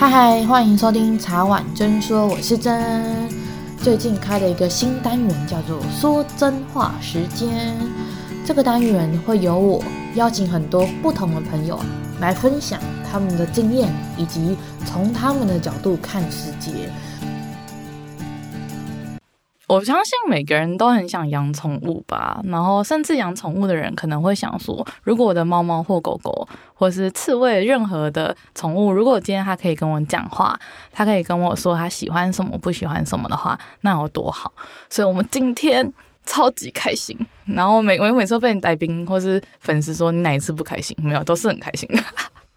嗨嗨，欢迎收听茶碗真说，我是真。最近开了一个新单元，叫做“说真话时间”。这个单元会由我邀请很多不同的朋友来分享他们的经验，以及从他们的角度看世界。我相信每个人都很想养宠物吧，然后甚至养宠物的人可能会想说，如果我的猫猫或狗狗，或是刺猬，任何的宠物，如果今天它可以跟我讲话，它可以跟我说它喜欢什么、不喜欢什么的话，那有多好。所以我们今天超级开心，然后每我每次被你带兵或是粉丝说你哪一次不开心？没有，都是很开心的。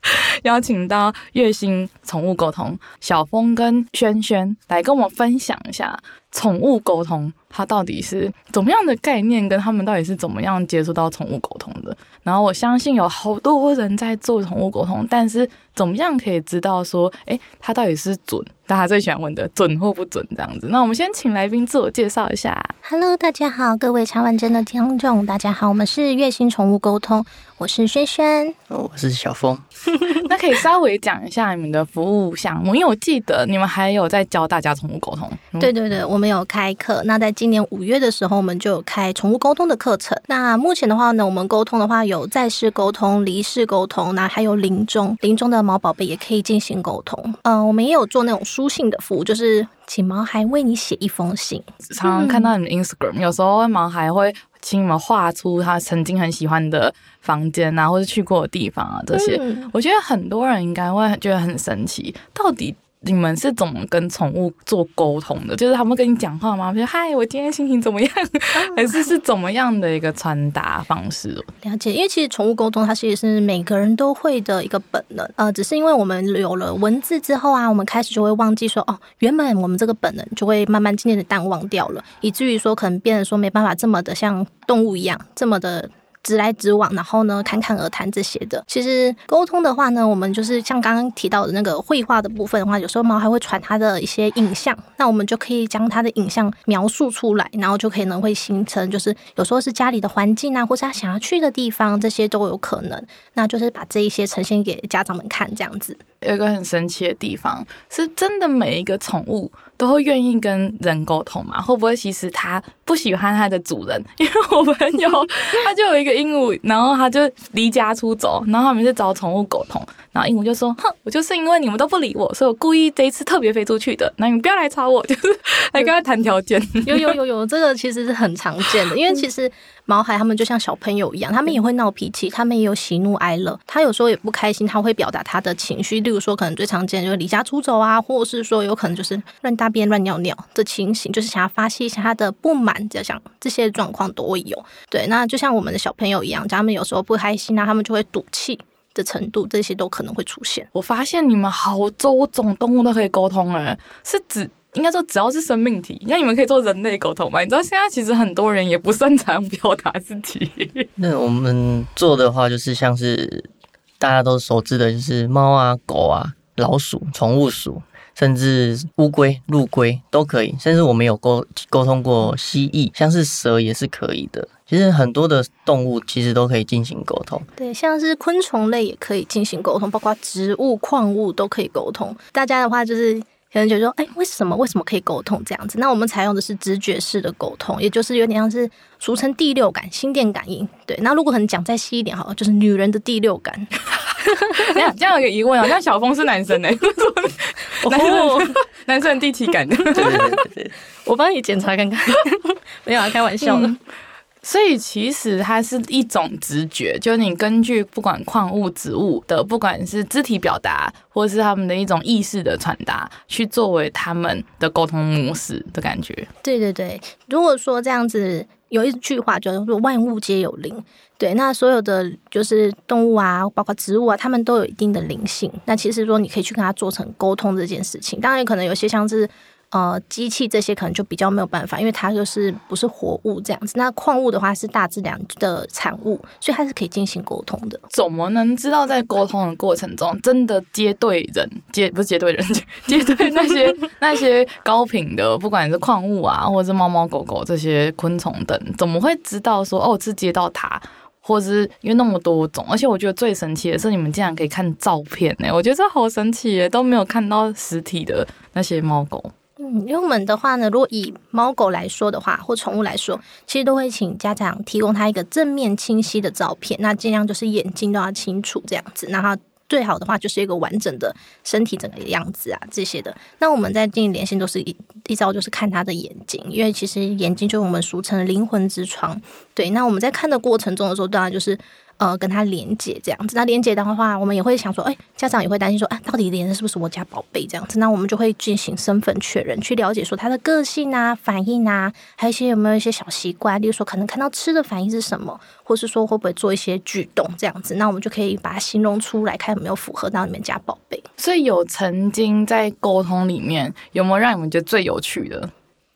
邀请到月薪宠物沟通小峰跟轩轩来跟我们分享一下宠物沟通，它到底是怎么样的概念，跟他们到底是怎么样接触到宠物沟通的。然后我相信有好多人在做宠物沟通，但是怎么样可以知道说，诶，他到底是准？大家最喜欢问的准或不准这样子。那我们先请来宾自我介绍一下。Hello，大家好，各位茶碗真的听众，大家好，我们是月星宠物沟通，我是轩轩，我是小峰。那可以稍微讲一下你们的服务项目，因为我记得你们还有在教大家宠物沟通。嗯、对对对，我们有开课。那在今年五月的时候，我们就有开宠物沟通的课程。那目前的话呢，我们沟通的话有在世沟通、离世沟通，那还有临终，临终的毛宝贝也可以进行沟通。嗯、呃，我们也有做那种书信的服务，就是请毛孩为你写一封信。常常看到你们 Instagram，、嗯、有时候毛孩会请你们画出他曾经很喜欢的房间啊，或者去过的地方啊，这些，嗯、我觉得很多人应该会觉得很神奇，到底。你们是怎么跟宠物做沟通的？就是他们跟你讲话吗？比如嗨，我今天心情怎么样？还是是怎么样的一个传达方式？了解，因为其实宠物沟通它其实是每个人都会的一个本能，呃，只是因为我们有了文字之后啊，我们开始就会忘记说哦，原本我们这个本能就会慢慢渐渐的淡忘掉了，以至于说可能变得说没办法这么的像动物一样这么的。直来直往，然后呢，侃侃而谈这些的。其实沟通的话呢，我们就是像刚刚提到的那个绘画的部分的话，有时候猫还会传它的一些影像，那我们就可以将它的影像描述出来，然后就可能会形成，就是有时候是家里的环境啊，或是它想要去的地方，这些都有可能。那就是把这一些呈现给家长们看，这样子。有一个很神奇的地方，是真的每一个宠物都会愿意跟人沟通嘛？会不会其实它不喜欢它的主人？因为我朋友 他就有一个鹦鹉，然后他就离家出走，然后他们就找宠物沟通，然后鹦鹉就说：“哼，我就是因为你们都不理我，所以我故意这一次特别飞出去的，那你们不要来吵我，就是来跟他谈条件。”有有有有，这个其实是很常见的，因为其实。毛孩他们就像小朋友一样，他们也会闹脾气，他们也有喜怒哀乐。他有时候也不开心，他会表达他的情绪。例如说，可能最常见就是离家出走啊，或者是说有可能就是乱大便、乱尿尿的情形，就是想要发泄一下他的不满，这样这些状况都会有。对，那就像我们的小朋友一样，他们有时候不开心啊，他们就会赌气的程度，这些都可能会出现。我发现你们好多种动物都可以沟通诶，是指。应该说，只要是生命体，那你们可以做人类沟通嘛？你知道现在其实很多人也不擅长表达自己。那我们做的话，就是像是大家都熟知的，就是猫啊、狗啊、老鼠、宠物鼠，甚至乌龟、陆龟都可以。甚至我们有沟沟通过蜥蜴，像是蛇也是可以的。其实很多的动物其实都可以进行沟通。对，像是昆虫类也可以进行沟通，包括植物、矿物都可以沟通。大家的话就是。可能就说，哎，为什么为什么可以沟通这样子？那我们采用的是直觉式的沟通，也就是有点像是俗称第六感、心电感应。对，那如果可能讲再细一点哈，就是女人的第六感。这样这样有个疑问啊，那小峰是男生 呢？男生男生第七感。对对对，我帮你检查看看。没有啊，开玩笑的。嗯所以其实它是一种直觉，就是你根据不管矿物、植物的，不管是肢体表达，或是他们的一种意识的传达，去作为他们的沟通模式的感觉。对对对，如果说这样子有一句话叫做“万物皆有灵”，对，那所有的就是动物啊，包括植物啊，它们都有一定的灵性。那其实说你可以去跟它做成沟通这件事情，当然可能有些像是。呃，机器这些可能就比较没有办法，因为它就是不是活物这样子。那矿物的话是大自然的产物，所以它是可以进行沟通的。怎么能知道在沟通的过程中真的接对人，接不是接对人，接对那些那些高频的，不管是矿物啊，或者是猫猫狗狗这些昆虫等，怎么会知道说哦是接到它？或者是因为那么多种，而且我觉得最神奇的是你们竟然可以看照片呢，我觉得这好神奇耶，都没有看到实体的那些猫狗。嗯，因为我们的话呢，如果以猫狗来说的话，或宠物来说，其实都会请家长提供他一个正面清晰的照片，那尽量就是眼睛都要清楚这样子，然后。最好的话就是一个完整的身体整个样子啊，这些的。那我们在进行连线都是一一招，就是看他的眼睛，因为其实眼睛就是我们俗称灵魂之窗。对，那我们在看的过程中的时候，当然就是。呃，跟他连接这样子，那连接的话，我们也会想说，哎，家长也会担心说，啊，到底连的是不是我家宝贝这样子？那我们就会进行身份确认，去了解说他的个性啊、反应啊，还有一些有没有一些小习惯，例如说可能看到吃的反应是什么，或是说会不会做一些举动这样子，那我们就可以把它形容出来，看有没有符合到你们家宝贝。所以有曾经在沟通里面，有没有让你们觉得最有趣的？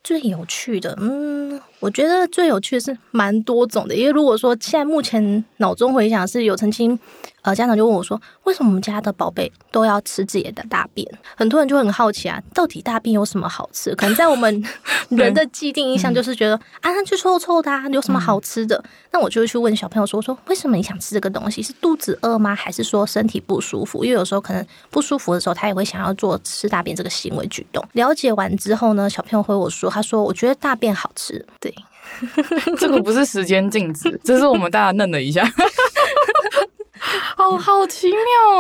最有趣的，嗯，我觉得最有趣的是蛮多种的，因为如果说现在目前脑中回想是有曾经。呃，家长就问我说：“为什么我们家的宝贝都要吃自己的大便？”很多人就很好奇啊，到底大便有什么好吃？可能在我们 人的既定印象就是觉得、嗯、啊，它就臭臭的，啊，有什么好吃的？嗯、那我就会去问小朋友说：“说为什么你想吃这个东西？是肚子饿吗？还是说身体不舒服？因为有时候可能不舒服的时候，他也会想要做吃大便这个行为举动。”了解完之后呢，小朋友回我说：“他说我觉得大便好吃。”对，这个不是时间静止，这是我们大家愣了一下。好好奇妙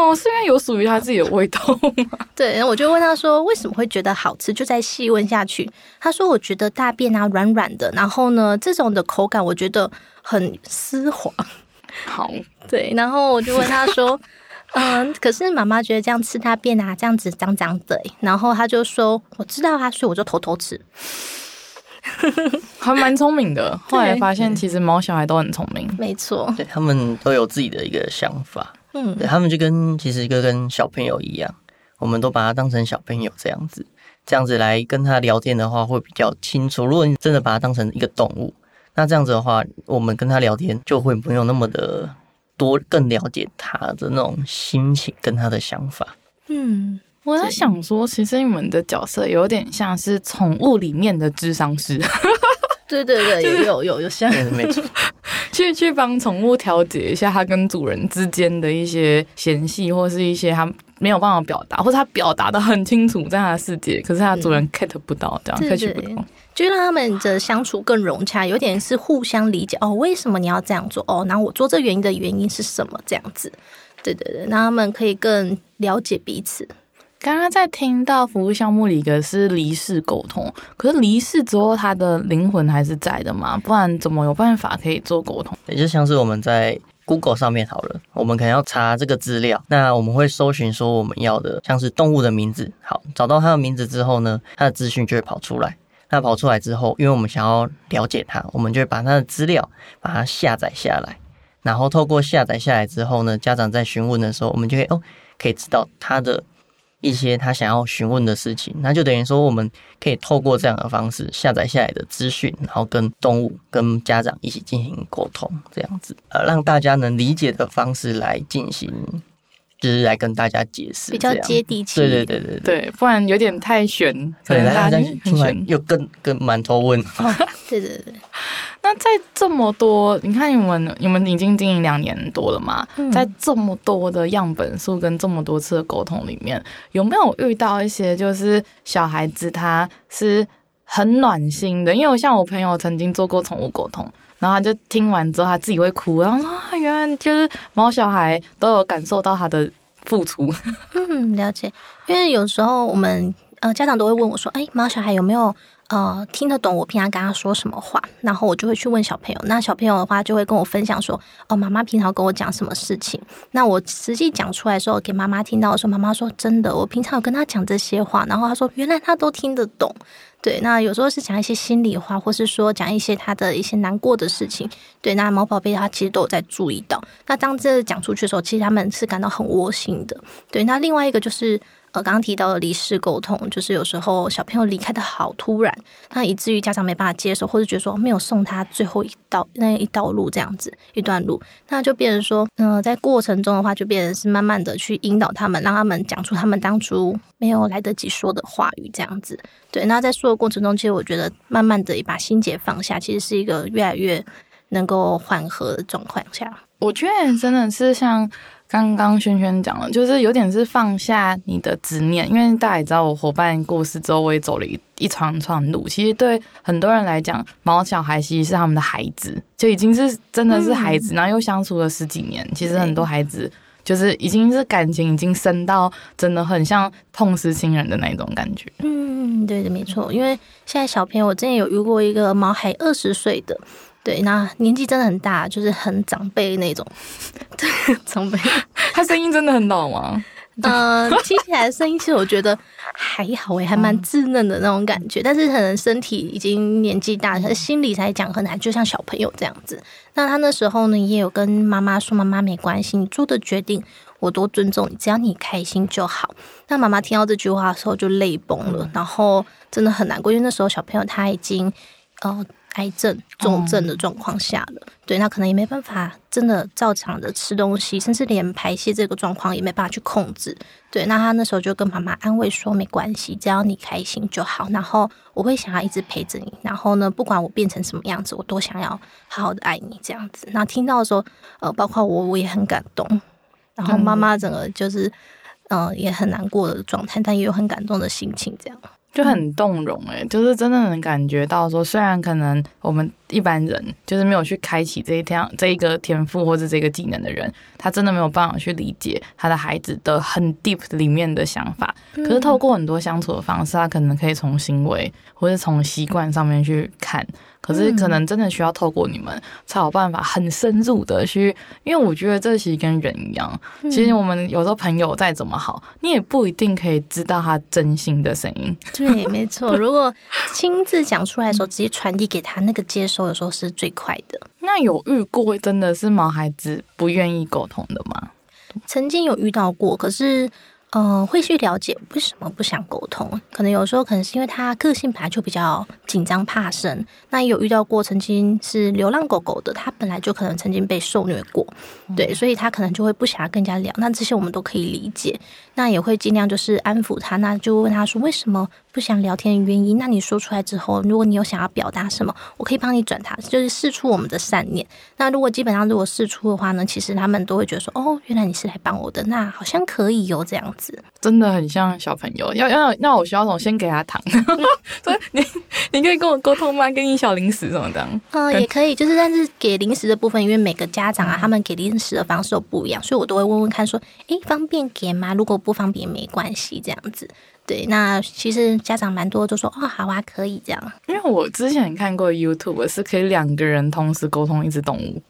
哦，是因为有属于他自己的味道吗？对，然后我就问他说，为什么会觉得好吃？就再细问下去，他说我觉得大便啊软软的，然后呢，这种的口感我觉得很丝滑。好，对，然后我就问他说，嗯，可是妈妈觉得这样吃大便啊，这样子脏脏的，然后他就说我知道啊，所以我就偷偷吃。还蛮聪明的，后来发现其实毛小孩都很聪明，没错，对，他们都有自己的一个想法，嗯，对，他们就跟其实一个跟小朋友一样，我们都把它当成小朋友这样子，这样子来跟他聊天的话会比较清楚。如果你真的把它当成一个动物，那这样子的话，我们跟他聊天就会没有那么的多，更了解他的那种心情跟他的想法，嗯。我在想说，其实你们的角色有点像是宠物里面的智商师。对对对，有有有有像，没错，去去帮宠物调节一下它跟主人之间的一些嫌隙，或是一些它没有办法表达，或者它表达的很清楚在它的世界，可是它主人 get 不到，这样 catch 不到，就让他们的相处更融洽，有点是互相理解。哦，为什么你要这样做？哦，然后我做这原因的原因是什么？这样子，对对对，让他们可以更了解彼此。刚刚在听到服务项目里一个是离世沟通，可是离世之后他的灵魂还是在的嘛？不然怎么有办法可以做沟通？也就像是我们在 Google 上面好了，我们可能要查这个资料，那我们会搜寻说我们要的像是动物的名字，好，找到它的名字之后呢，它的资讯就会跑出来。那跑出来之后，因为我们想要了解它，我们就会把它的资料把它下载下来，然后透过下载下来之后呢，家长在询问的时候，我们就会哦，可以知道它的。一些他想要询问的事情，那就等于说，我们可以透过这样的方式下载下来的资讯，然后跟动物、跟家长一起进行沟通，这样子，呃，让大家能理解的方式来进行。就是来跟大家解释，比较接地气。对对对对对，不然有点太玄。对，大家听完又更更满头问号。对对对。那在这么多，你看你们你们已经经营两年多了嘛？嗯、在这么多的样本数跟这么多次的沟通里面，有没有遇到一些就是小孩子他是很暖心的？因为我像我朋友曾经做过宠物沟通。然后他就听完之后，他自己会哭，然后：“啊，原来就是毛小孩都有感受到他的付出。”嗯，了解。因为有时候我们呃家长都会问我说：“哎，毛小孩有没有呃听得懂我平常跟他说什么话？”然后我就会去问小朋友。那小朋友的话就会跟我分享说：“哦，妈妈平常跟我讲什么事情？”那我实际讲出来的时候，给妈妈听到的时候，妈妈说：“真的，我平常有跟他讲这些话。”然后他说：“原来他都听得懂。”对，那有时候是讲一些心里话，或是说讲一些他的一些难过的事情。对，那毛宝贝他其实都有在注意到。那当这讲出去的时候，其实他们是感到很窝心的。对，那另外一个就是。呃，刚刚提到的离世沟通，就是有时候小朋友离开的好突然，那以至于家长没办法接受，或者觉得说没有送他最后一道那一道路这样子一段路，那就变成说，嗯、在过程中的话，就变成是慢慢的去引导他们，让他们讲出他们当初没有来得及说的话语这样子。对，那在说的过程中，其实我觉得慢慢的把心结放下，其实是一个越来越能够缓和的状况下。我觉得真的是像刚刚轩轩讲了，就是有点是放下你的执念，因为大家也知道我伙伴过世之后，我也走了一一长串路。其实对很多人来讲，毛小孩其实是他们的孩子，就已经是真的是孩子，嗯、然后又相处了十几年。其实很多孩子就是已经是感情已经深到真的很像痛失亲人的那种感觉。嗯，对的，没错。因为现在小朋友，我之前有遇过一个毛孩二十岁的。对，那年纪真的很大，就是很长辈那种。对，长辈。他声音真的很老吗？呃，听起来声音其实我觉得还好诶，还蛮稚嫩的那种感觉。嗯、但是可能身体已经年纪大，他心里才讲，可能就像小朋友这样子。那他那时候呢，也有跟妈妈说：“妈妈没关系，你做的决定我都尊重你，只要你开心就好。”那妈妈听到这句话的时候就泪崩了，嗯、然后真的很难过，因为那时候小朋友他已经呃。癌症重症的状况下了，嗯、对，那可能也没办法真的照常的吃东西，甚至连排泄这个状况也没办法去控制。对，那他那时候就跟妈妈安慰说：“没关系，只要你开心就好。然后我会想要一直陪着你。然后呢，不管我变成什么样子，我都想要好好的爱你这样子。”那听到的时候，呃，包括我，我也很感动。然后妈妈整个就是，嗯、呃，也很难过的状态，但也有很感动的心情，这样。就很动容哎，就是真的能感觉到说，虽然可能我们一般人就是没有去开启这一天这一个天赋或者这个技能的人，他真的没有办法去理解他的孩子的很 deep 里面的想法。可是透过很多相处的方式，他可能可以从行为或者从习惯上面去看。可是可能真的需要透过你们才有办法很深入的去，因为我觉得这其实跟人一样，其实我们有时候朋友再怎么好，你也不一定可以知道他真心的声音。对，没错。如果亲自讲出来的时候，直接传递给他，那个接收的时候是最快的。那有遇过真的是毛孩子不愿意沟通的吗？曾经有遇到过，可是。嗯、呃，会去了解为什么不想沟通，可能有时候可能是因为他个性本来就比较紧张怕生。那也有遇到过曾经是流浪狗狗的，他本来就可能曾经被受虐过，对，所以他可能就会不想要跟人家聊。那这些我们都可以理解，那也会尽量就是安抚他，那就问他说为什么不想聊天的原因。那你说出来之后，如果你有想要表达什么，我可以帮你转达，就是试出我们的善念。那如果基本上如果试出的话呢，其实他们都会觉得说，哦，原来你是来帮我的，那好像可以有这样子。真的很像小朋友，要要那我需要什么？先给他糖，所以你你可以跟我沟通吗？给你小零食什么的？嗯，也可以，就是但是给零食的部分，因为每个家长啊，他们给零食的方式都不一样，所以我都会问问看，说，诶，方便给吗？如果不方便，没关系，这样子。对，那其实家长蛮多都说，哦，好啊，可以这样。因为我之前看过 YouTube，是可以两个人同时沟通一只动物。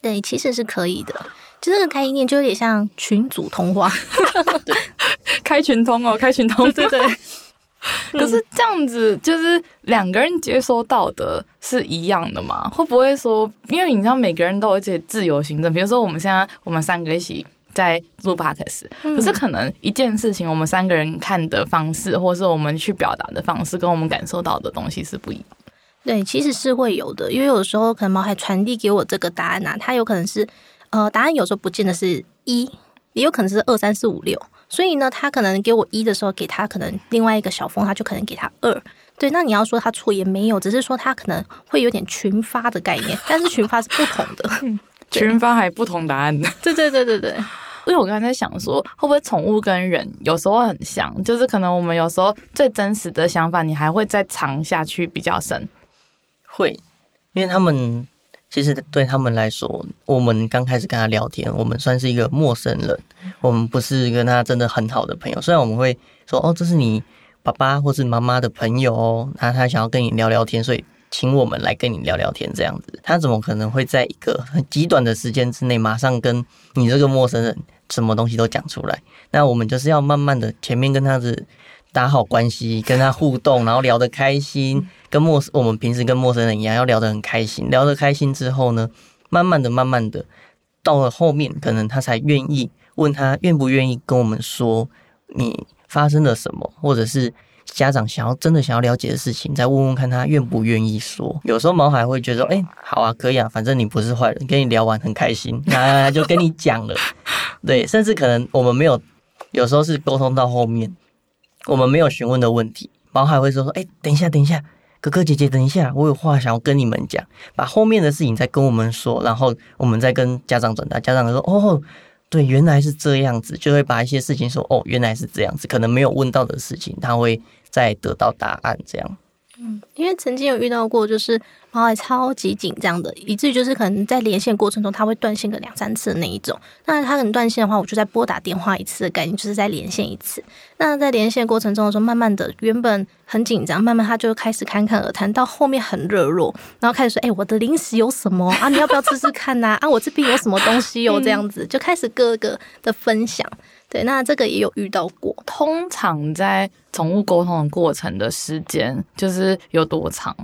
对，其实是可以的。就这个概念就有点像群组通话，开群通哦，开群通，对对，对。可是这样子，就是两个人接收到的是一样的嘛？会不会说，因为你知道每个人都有自己自由行政，比如说我们现在我们三个一起在录 podcast，可是可能一件事情我们三个人看的方式，或是我们去表达的方式，跟我们感受到的东西是不一样。对，其实是会有的，因为有时候可能毛孩传递给我这个答案啊，它有可能是。呃，答案有时候不见得是一，也有可能是二三四五六，所以呢，他可能给我一的时候，给他可能另外一个小峰，他就可能给他二。对，那你要说他错也没有，只是说他可能会有点群发的概念，但是群发是不同的，群发还有不同答案的。对对对对对，因为我刚才在想说，会不会宠物跟人有时候很像，就是可能我们有时候最真实的想法，你还会再藏下去比较深。会，因为他们。其实对他们来说，我们刚开始跟他聊天，我们算是一个陌生人，我们不是跟他真的很好的朋友。虽然我们会说，哦，这是你爸爸或是妈妈的朋友哦，那他想要跟你聊聊天，所以请我们来跟你聊聊天这样子。他怎么可能会在一个很极短的时间之内，马上跟你这个陌生人什么东西都讲出来？那我们就是要慢慢的前面跟他是打好关系，跟他互动，然后聊得开心。跟陌生，我们平时跟陌生人一样，要聊得很开心。聊得开心之后呢，慢慢的、慢慢的，到了后面，可能他才愿意问他愿不愿意跟我们说你发生了什么，或者是家长想要真的想要了解的事情，再问问看他愿不愿意说。有时候毛孩会觉得，哎、欸，好啊，可以啊，反正你不是坏人，跟你聊完很开心，那就跟你讲了。对，甚至可能我们没有，有时候是沟通到后面，我们没有询问的问题，毛孩会说说，哎、等一下，等一下。哥哥姐姐，等一下，我有话想要跟你们讲，把后面的事情再跟我们说，然后我们再跟家长转达。家长说，哦，对，原来是这样子，就会把一些事情说，哦，原来是这样子，可能没有问到的事情，他会再得到答案，这样。嗯，因为曾经有遇到过，就是猫还超级紧张的，以至于就是可能在连线过程中，他会断线个两三次的那一种。那他可能断线的话，我就再拨打电话一次的概念，就是再连线一次。那在连线过程中的时候，慢慢的原本很紧张，慢慢他就开始侃侃而谈，到后面很热络，然后开始说：“哎、我的零食有什么啊？你要不要吃吃看呐、啊？啊，我这边有什么东西哟？这样子就开始各个的分享。”对，那这个也有遇到过。通常在宠物沟通的过程的时间，就是有多长？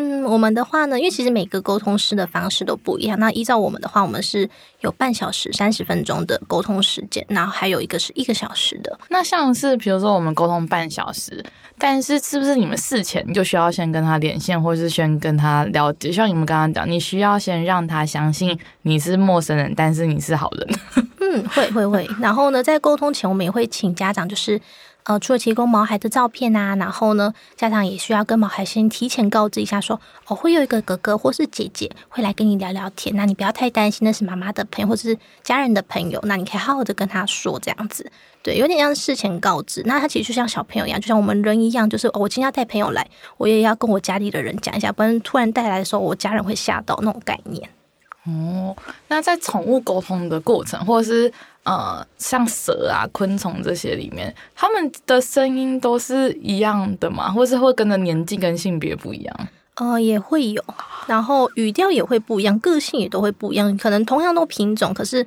嗯，我们的话呢，因为其实每个沟通师的方式都不一样。那依照我们的话，我们是有半小时、三十分钟的沟通时间，然后还有一个是一个小时的。那像是比如说我们沟通半小时，但是是不是你们事前就需要先跟他连线，或是先跟他了解？像你们刚刚讲，你需要先让他相信你是陌生人，但是你是好人。嗯，会会会。然后呢，在沟通前，我们也会请家长就是。呃，除了提供毛孩的照片啊，然后呢，家长也需要跟毛孩先提前告知一下说，哦，会有一个哥哥或是姐姐会来跟你聊聊天，那你不要太担心，那是妈妈的朋友或者是家人的朋友，那你可以好好的跟他说这样子，对，有点像事前告知。那他其实就像小朋友一样，就像我们人一样，就是哦，我今天要带朋友来，我也要跟我家里的人讲一下，不然突然带来的时候，我家人会吓到那种概念。哦，那在宠物沟通的过程，或者是呃，像蛇啊、昆虫这些里面，他们的声音都是一样的吗？或是会跟着年纪跟性别不一样？呃，也会有，然后语调也会不一样，个性也都会不一样。可能同样都品种，可是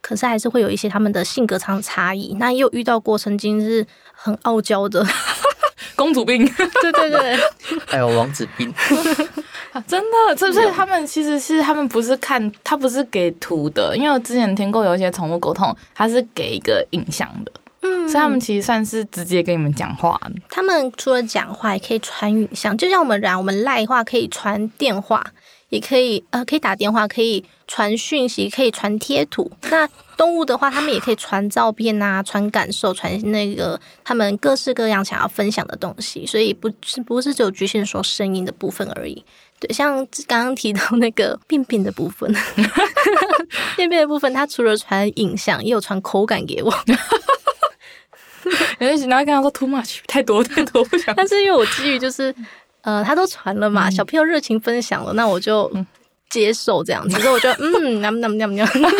可是还是会有一些他们的性格上差异。那也有遇到过曾经是很傲娇的 公主病，对对对，还有王子病。啊、真的，是不是他们其实是他们不是看他不是给图的，因为我之前听过有一些宠物沟通，他是给一个影像的，嗯，所以他们其实算是直接跟你们讲话。他们除了讲话，也可以传影像，就像我们讲，我们赖话可以传电话，也可以呃可以打电话，可以传讯息，可以传贴图。那动物的话，他们也可以传照片啊，传感受，传那个他们各式各样想要分享的东西，所以不是不是只有局限说声音的部分而已。对，像刚刚提到那个便便的部分，便便的部分，它除了传影像，也有传口感给我。然后跟他说 too much，太多太多不想。但是因为我基于就是，呃，他都传了嘛，小朋友热情分享了，那我就接受这样子。所以我就嗯，那么那么那么那么。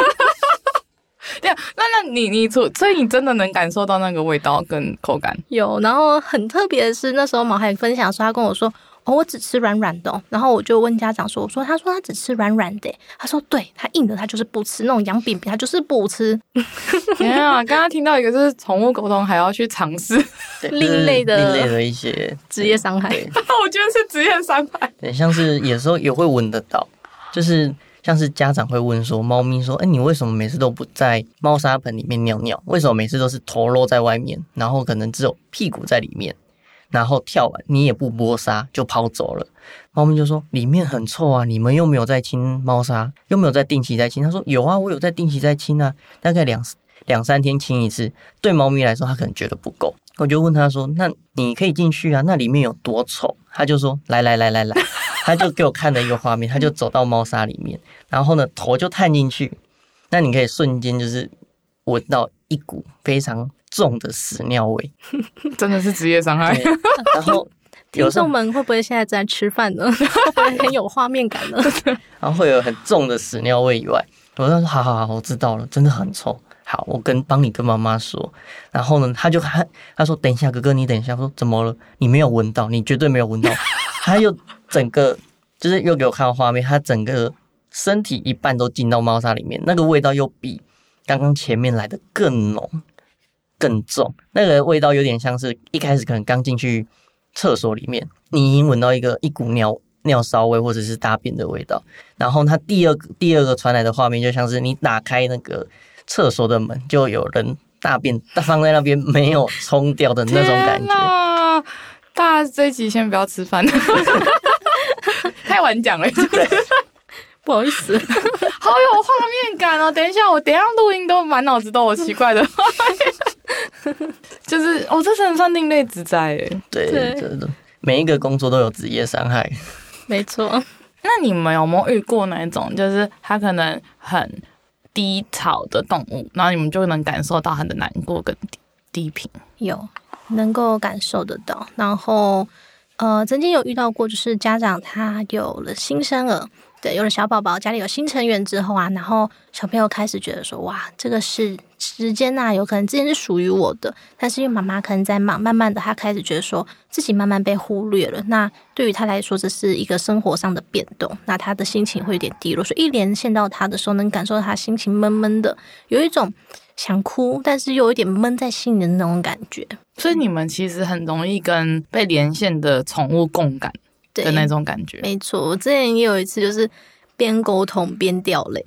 对啊，那那你你所所以你真的能感受到那个味道跟口感？有，然后很特别的是，那时候毛海分享说，他跟我说。哦，我只吃软软的，然后我就问家长说：“我说，他说他只吃软软的，他说对，他硬的他就是不吃，那种羊饼饼他就是不吃。”没有啊，刚刚听到一个就是宠物沟通还要去尝试另类的另类的一些 职业伤害，我觉得是职业伤害。对，像是有时候也会闻得到，就是像是家长会问说：“猫咪说，哎，你为什么每次都不在猫砂盆里面尿尿？为什么每次都是头露在外面，然后可能只有屁股在里面？”然后跳完，你也不拨沙就跑走了。猫咪就说：“里面很臭啊，你们又没有在清猫砂，又没有在定期在清。”他说：“有啊，我有在定期在清啊，大概两两三天清一次。”对猫咪来说，它可能觉得不够。我就问他说：“那你可以进去啊？那里面有多臭？”他就说：“来来来来来。” 他就给我看了一个画面，他就走到猫砂里面，然后呢头就探进去，那你可以瞬间就是闻到一股非常。重的屎尿味，真的是职业伤害。然后 听众们会不会现在在吃饭呢？会不会很有画面感呢？然后会有很重的屎尿味以外，我就说好好好，我知道了，真的很臭。好，我跟帮你跟妈妈说。然后呢，他就他他说等一下，哥哥你等一下。我说怎么了？你没有闻到，你绝对没有闻到。他又整个就是又给我看到画面，他整个身体一半都进到猫砂里面，那个味道又比刚刚前面来的更浓。更重，那个味道有点像是一开始可能刚进去厕所里面，你已经闻到一个一股尿尿骚味或者是大便的味道，然后它第二个第二个传来的画面就像是你打开那个厕所的门，就有人大便放在那边没有冲掉的那种感觉。大家这一集先不要吃饭，太晚讲了。不好意思，好有画面感哦！等一下，我等一下录音都满脑子都有奇怪的画面，就是哦，这是很算另类之灾哎。对，真的。每一个工作都有职业伤害。没错。那你们有没有遇过那种，就是它可能很低潮的动物，然后你们就能感受到它的难过跟低低频？有，能够感受得到。然后，呃，曾经有遇到过，就是家长他有了新生儿。对，有了小宝宝，家里有新成员之后啊，然后小朋友开始觉得说，哇，这个是时间呐、啊，有可能之前是属于我的，但是因为妈妈可能在忙，慢慢的他开始觉得说自己慢慢被忽略了。那对于他来说，这是一个生活上的变动，那他的心情会有点低落。所以一连线到他的时候，能感受到他心情闷闷的，有一种想哭，但是又有点闷在心里的那种感觉。所以你们其实很容易跟被连线的宠物共感。的那种感觉，没错。我之前也有一次，就是边沟通边掉泪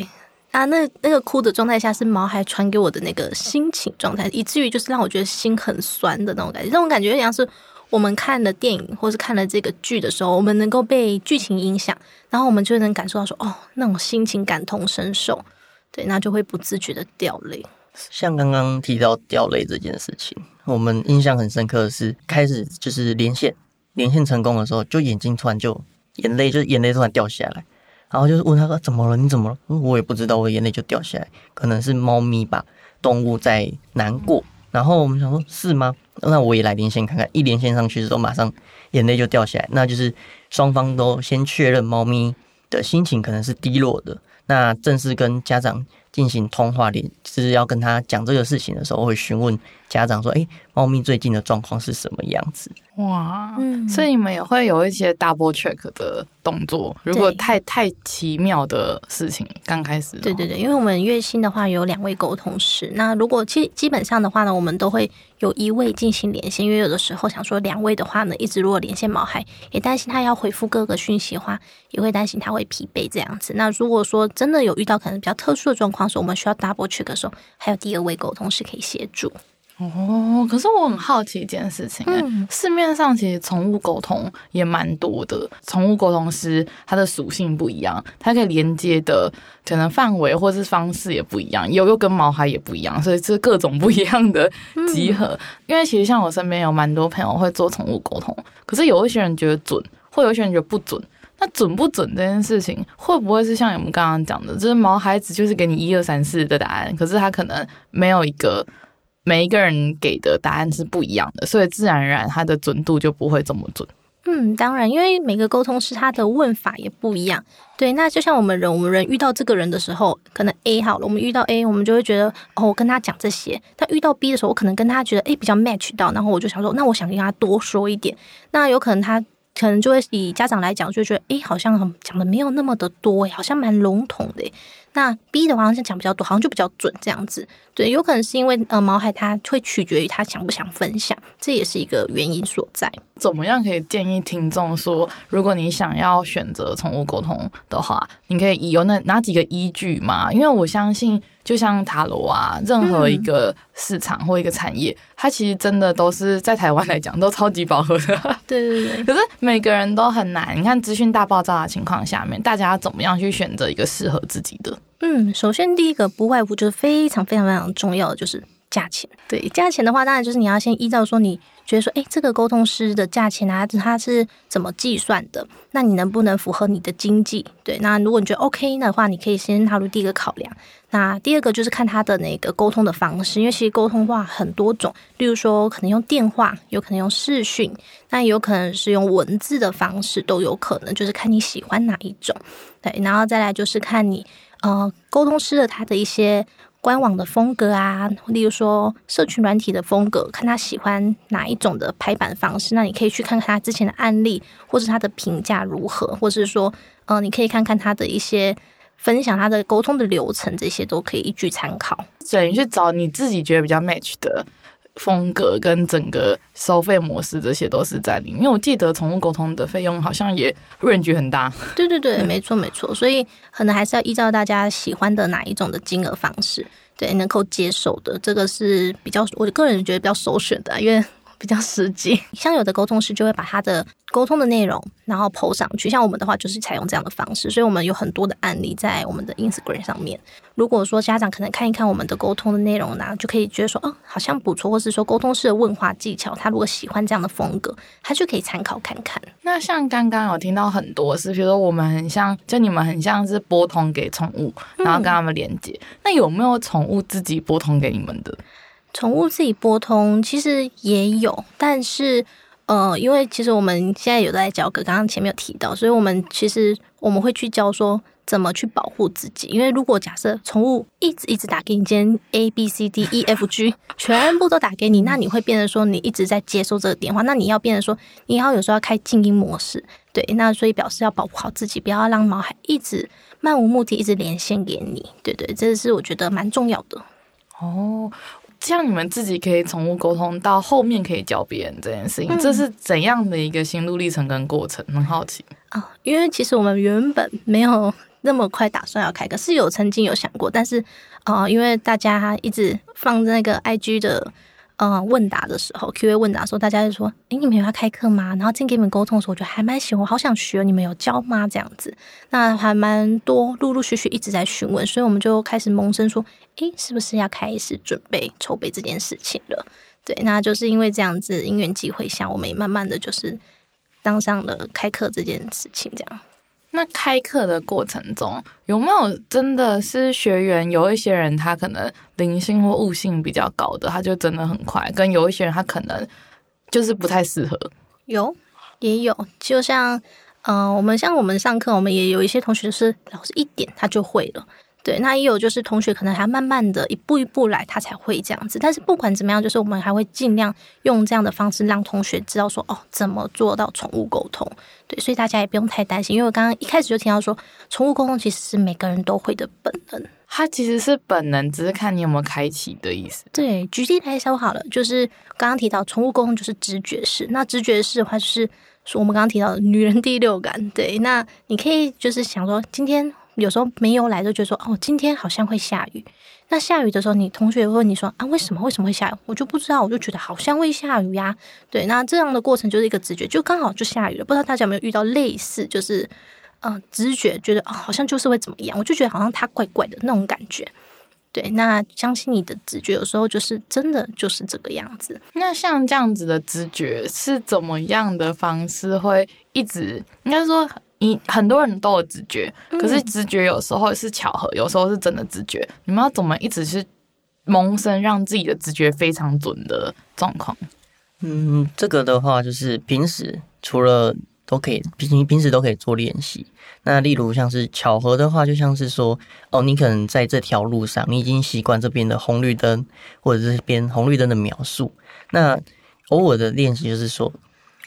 啊。那那个哭的状态下，是毛孩传给我的那个心情状态，以至于就是让我觉得心很酸的那种感觉。那种感觉像是我们看了电影或是看了这个剧的时候，我们能够被剧情影响，然后我们就能感受到说，哦，那种心情感同身受，对，那就会不自觉的掉泪。像刚刚提到掉泪这件事情，我们印象很深刻的是，开始就是连线。连线成功的时候，就眼睛突然就眼泪，就眼泪突然掉下来，然后就是问他说：“怎么了？你怎么了？”我也不知道，我眼泪就掉下来，可能是猫咪吧，动物在难过。然后我们想说，是吗？那我也来连线看看。一连线上去的时候，马上眼泪就掉下来，那就是双方都先确认猫咪的心情可能是低落的。那正式跟家长进行通话，连就是要跟他讲这个事情的时候，会询问家长说：“哎，猫咪最近的状况是什么样子？”哇，嗯，所以你们也会有一些 double check 的动作。如果太太奇妙的事情刚开始，对对对，因为我们月薪的话有两位沟通师，那如果基基本上的话呢，我们都会有一位进行连线，因为有的时候想说两位的话呢，一直如果连线毛孩，也担心他要回复各个讯息的话，也会担心他会疲惫这样子。那如果说真的有遇到可能比较特殊的状况，时候我们需要 double check 的时候，还有第二位沟通师可以协助。哦，可是我很好奇一件事情，嗯，市面上其实宠物沟通也蛮多的，宠物沟通师它的属性不一样，它可以连接的可能范围或是方式也不一样，有又跟毛孩也不一样，所以是各种不一样的集合。嗯、因为其实像我身边有蛮多朋友会做宠物沟通，可是有一些人觉得准，或有一些人觉得不准。那准不准这件事情，会不会是像我们刚刚讲的，就是毛孩子就是给你一二三四的答案，可是他可能没有一个。每一个人给的答案是不一样的，所以自然而然他的准度就不会这么准。嗯，当然，因为每个沟通师他的问法也不一样。对，那就像我们人，我们人遇到这个人的时候，可能 A 好了，我们遇到 A，我们就会觉得哦，我跟他讲这些。但遇到 B 的时候，我可能跟他觉得诶比较 match 到，然后我就想说，那我想跟他多说一点。那有可能他可能就会以家长来讲，就觉得诶好像讲的没有那么的多，好像蛮笼统的。那 B 的话好像讲比较多，好像就比较准这样子。对，有可能是因为呃毛孩他会取决于他想不想分享，这也是一个原因所在。怎么样可以建议听众说，如果你想要选择宠物沟通的话，你可以以有那哪几个依据吗？因为我相信，就像塔罗啊，任何一个市场或一个产业，嗯、它其实真的都是在台湾来讲都超级饱和的。对对对。可是每个人都很难。你看资讯大爆炸的情况下面，大家怎么样去选择一个适合自己的？嗯，首先第一个不外乎就是非常非常非常重要的就是价钱。对，价钱的话，当然就是你要先依照说你觉得说，诶，这个沟通师的价钱啊，它是怎么计算的？那你能不能符合你的经济？对，那如果你觉得 OK 的话，你可以先纳入第一个考量。那第二个就是看他的那个沟通的方式，因为其实沟通话很多种，例如说可能用电话，有可能用视讯，那有可能是用文字的方式，都有可能，就是看你喜欢哪一种。对，然后再来就是看你。呃，沟通师的他的一些官网的风格啊，例如说社群软体的风格，看他喜欢哪一种的排版方式，那你可以去看看他之前的案例，或是他的评价如何，或是说，嗯，你可以看看他的一些分享，他的沟通的流程，这些都可以依据参考。对，你去找你自己觉得比较 match 的。风格跟整个收费模式，这些都是在里面。因为我记得宠物沟通的费用好像也 range 很大。对对对，没错没错。所以可能还是要依照大家喜欢的哪一种的金额方式，对，能够接受的，这个是比较我个人觉得比较首选的，因为比较实际。像有的沟通师就会把他的沟通的内容然后 po 上去，像我们的话就是采用这样的方式，所以我们有很多的案例在我们的 Instagram 上面。如果说家长可能看一看我们的沟通的内容呢，就可以觉得说哦，好像不错，或是说沟通式的问话技巧，他如果喜欢这样的风格，他就可以参考看看。那像刚刚有听到很多是，比如说我们很像，就你们很像是拨通给宠物，然后跟他们连接。嗯、那有没有宠物自己拨通给你们的？宠物自己拨通其实也有，但是呃，因为其实我们现在有在教课，刚刚前面有提到，所以我们其实我们会去教说。怎么去保护自己？因为如果假设宠物一直一直打给你，今天 A B C D E F G 全部都打给你，那你会变得说你一直在接收这个电话，那你要变得说你要有时候要开静音模式，对，那所以表示要保护好自己，不要让毛孩一直漫无目的一直连线给你，对对，这是我觉得蛮重要的。哦，这样你们自己可以宠物沟通到后面可以教别人这件事情，嗯、这是怎样的一个心路历程跟过程？很好奇啊、哦，因为其实我们原本没有。那么快打算要开课，是有曾经有想过，但是，呃，因为大家一直放那个 IG 的嗯问答的时候，Q&A 问答的时候，大家就说：“诶，你们有要开课吗？”然后进给你们沟通的时候，我觉得还蛮喜欢，我好想学，你们有教吗？这样子，那还蛮多，陆陆续续一直在询问，所以我们就开始萌生说：“诶，是不是要开始准备筹备这件事情了？”对，那就是因为这样子因缘际会下，我们也慢慢的就是当上了开课这件事情，这样。那开课的过程中，有没有真的是学员？有一些人他可能灵性或悟性比较高的，他就真的很快；跟有一些人他可能就是不太适合。有，也有，就像嗯、呃，我们像我们上课，我们也有一些同学是老师一点他就会了。对，那也有就是同学可能还慢慢的一步一步来，他才会这样子。但是不管怎么样，就是我们还会尽量用这样的方式让同学知道说，哦，怎么做到宠物沟通。对，所以大家也不用太担心，因为我刚刚一开始就听到说，宠物沟通其实是每个人都会的本能。它其实是本能，只是看你有没有开启的意思。对，举例来说好了，就是刚刚提到宠物沟通就是直觉式，那直觉式的话就是说我们刚刚提到的女人第六感。对，那你可以就是想说今天。有时候没有来就觉得说哦，今天好像会下雨。那下雨的时候，你同学会问你说啊，为什么为什么会下雨？我就不知道，我就觉得好像会下雨呀。对，那这样的过程就是一个直觉，就刚好就下雨了。不知道大家有没有遇到类似，就是嗯、直觉觉得、哦，好像就是会怎么样？我就觉得好像它怪怪的那种感觉。对，那相信你的直觉，有时候就是真的就是这个样子。那像这样子的直觉是怎么样的方式会一直应该说？你很多人都有直觉，可是直觉有时候是巧合，有时候是真的直觉。你们要怎么一直是萌生让自己的直觉非常准的状况？嗯，这个的话就是平时除了都可以平平时都可以做练习。那例如像是巧合的话，就像是说哦，你可能在这条路上，你已经习惯这边的红绿灯或者这边红绿灯的描述。那偶尔的练习就是说。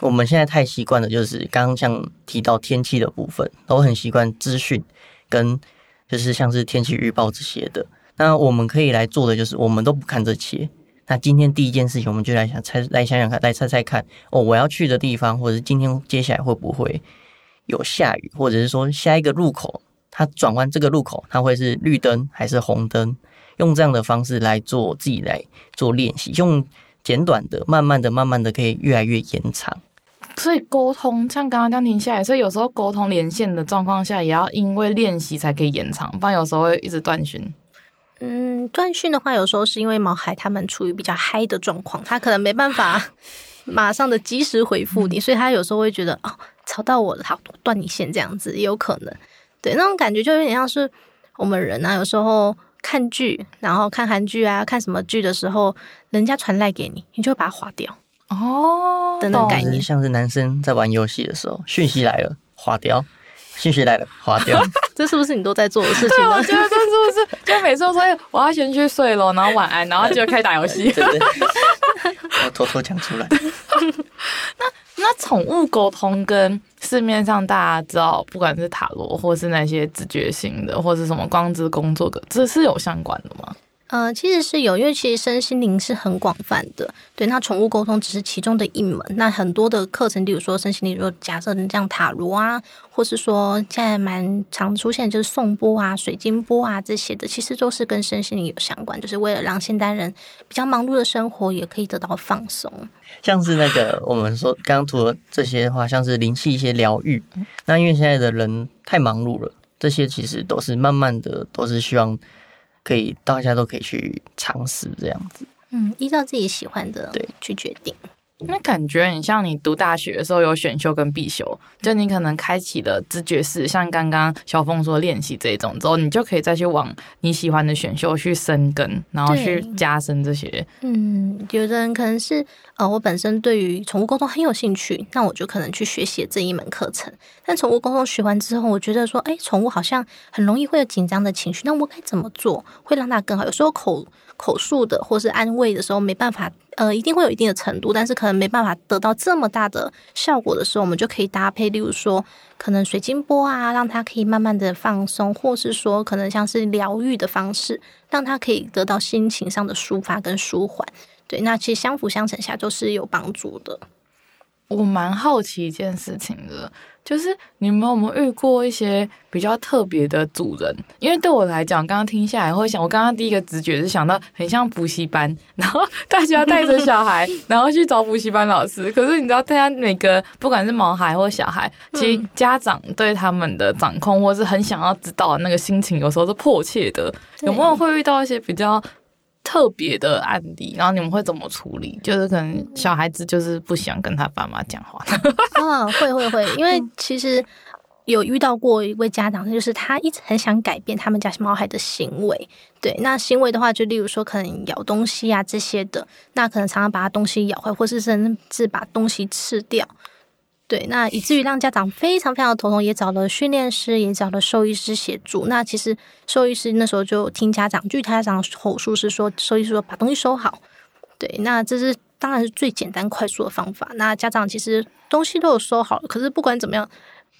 我们现在太习惯了，就是刚刚像提到天气的部分，都很习惯资讯跟就是像是天气预报这些的。那我们可以来做的就是，我们都不看这些。那今天第一件事情，我们就来想猜，来想想看，来猜猜看哦，我要去的地方，或者是今天接下来会不会有下雨，或者是说下一个路口，它转弯这个路口，它会是绿灯还是红灯？用这样的方式来做自己来做练习，用简短的、慢慢的、慢慢的，可以越来越延长。所以沟通像刚刚这样停下来，所以有时候沟通连线的状况下，也要因为练习才可以延长，不然有时候会一直断讯。嗯，断讯的话，有时候是因为毛孩他们处于比较嗨的状况，他可能没办法 马上的及时回复你，所以他有时候会觉得哦，吵到我了，好，断你线这样子也有可能。对，那种感觉就有点像是我们人啊，有时候看剧，然后看韩剧啊，看什么剧的时候，人家传赖给你，你就会把它划掉。哦，的那种概念，像是男生在玩游戏的时候，讯息来了划掉，讯息来了花掉，这是不是你都在做的事情？对，我觉得这是不是就每次都说我要先去睡了，然后晚安，然后就开始打游戏。我 偷偷讲出来。那那宠物沟通跟市面上大家知道，不管是塔罗，或是那些直觉型的，或是什么光之工作的，这是有相关的吗？呃，其实是有，因为其实身心灵是很广泛的。对，那宠物沟通只是其中的一门。那很多的课程，比如说身心灵，如果假设你这样塔罗啊，或是说现在蛮常出现就是颂钵啊、水晶钵啊这些的，其实都是跟身心灵有相关，就是为了让现代人比较忙碌的生活也可以得到放松。像是那个我们说刚刚说这些的话，像是灵气一些疗愈。那因为现在的人太忙碌了，这些其实都是慢慢的，都是希望。可以，大家都可以去尝试这样子。嗯，依照自己喜欢的对去决定。那感觉很像你读大学的时候有选修跟必修，就你可能开启了直觉式，像刚刚小凤说练习这种之后，你就可以再去往你喜欢的选修去深耕，然后去加深这些。嗯，有的人可能是呃，我本身对于宠物沟通很有兴趣，那我就可能去学习这一门课程。但宠物沟通学完之后，我觉得说，哎，宠物好像很容易会有紧张的情绪，那我该怎么做会让它更好？有时候口口述的或是安慰的时候没办法。呃，一定会有一定的程度，但是可能没办法得到这么大的效果的时候，我们就可以搭配，例如说，可能水晶波啊，让它可以慢慢的放松，或是说，可能像是疗愈的方式，让它可以得到心情上的抒发跟舒缓。对，那其实相辅相成下都是有帮助的。我蛮好奇一件事情的。就是你们有没有遇过一些比较特别的主人？因为对我来讲，刚刚听下来会想，我刚刚第一个直觉是想到很像补习班，然后大家带着小孩，然后去找补习班老师。可是你知道，大家每个不管是毛孩或小孩，其实家长对他们的掌控，或是很想要知道的那个心情，有时候是迫切的。有没有会遇到一些比较？特别的案例，然后你们会怎么处理？就是可能小孩子就是不想跟他爸妈讲话。啊，会会会，因为其实有遇到过一位家长，就是他一直很想改变他们家猫孩的行为。对，那行为的话，就例如说可能咬东西啊这些的，那可能常常把他东西咬坏，或是甚至把东西吃掉。对，那以至于让家长非常非常的头痛，也找了训练师，也找了兽医师协助。那其实兽医师那时候就听家长，据他家长口述是说，兽医师说把东西收好。对，那这是当然是最简单快速的方法。那家长其实东西都有收好，可是不管怎么样，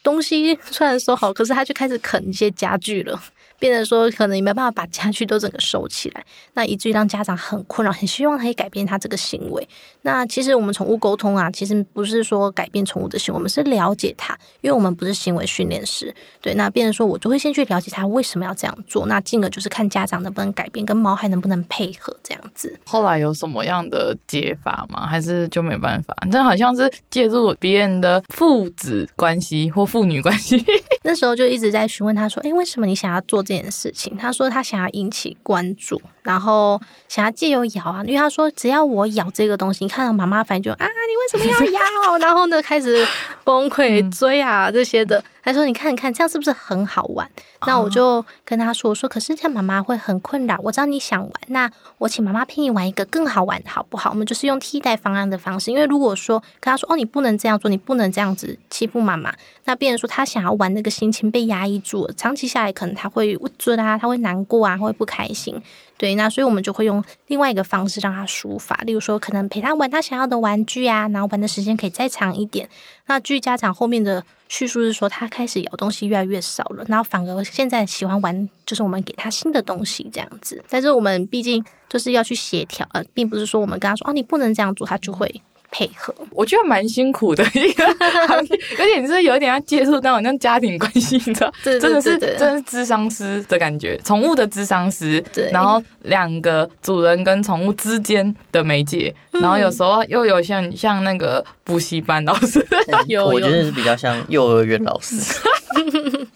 东西虽然收好，可是他就开始啃一些家具了。变成说，可能也没办法把家具都整个收起来，那以至于让家长很困扰，很希望他可以改变他这个行为。那其实我们宠物沟通啊，其实不是说改变宠物的行为，我们是了解它，因为我们不是行为训练师。对，那变成说我就会先去了解他为什么要这样做，那进而就是看家长能不能改变，跟猫还能不能配合这样子。后来有什么样的解法吗？还是就没办法？这好像是介入别人的父子关系或父女关系。那时候就一直在询问他说：“哎，为什么你想要做？”这件事情，他说他想要引起关注，然后想要借由咬啊，因为他说只要我咬这个东西，你看到妈妈反正就啊，你为什么要咬？然后呢，开始崩溃追啊这些的。他说你看，你看这样是不是很好玩？那我就跟他说说，可是这样妈妈会很困扰。我知道你想玩，那我请妈妈陪你玩一个更好玩，好不好？我们就是用替代方案的方式，因为如果说跟他说哦，你不能这样做，你不能这样子欺负妈妈，那别人说他想要玩那个心情被压抑住了，长期下来可能他会不准啊，他会难过啊，会不开心。对，那所以我们就会用另外一个方式让他抒发，例如说可能陪他玩他想要的玩具啊，然后玩的时间可以再长一点。那据家长后面的叙述是说，他开始咬东西越来越少了，然后反而现在喜欢玩，就是我们给他新的东西这样子。但是我们毕竟就是要去协调，呃，并不是说我们跟他说哦，你不能这样做，他就会。配合，我觉得蛮辛苦的 一个行业，而且你是有点要接触到好像家庭关系，你知道，真的是真的是智商师的感觉，宠物的智商师，对，然后两个主人跟宠物之间的媒介，然后有时候又有像像那个补习班老师，有我觉得是比较像幼儿园老师。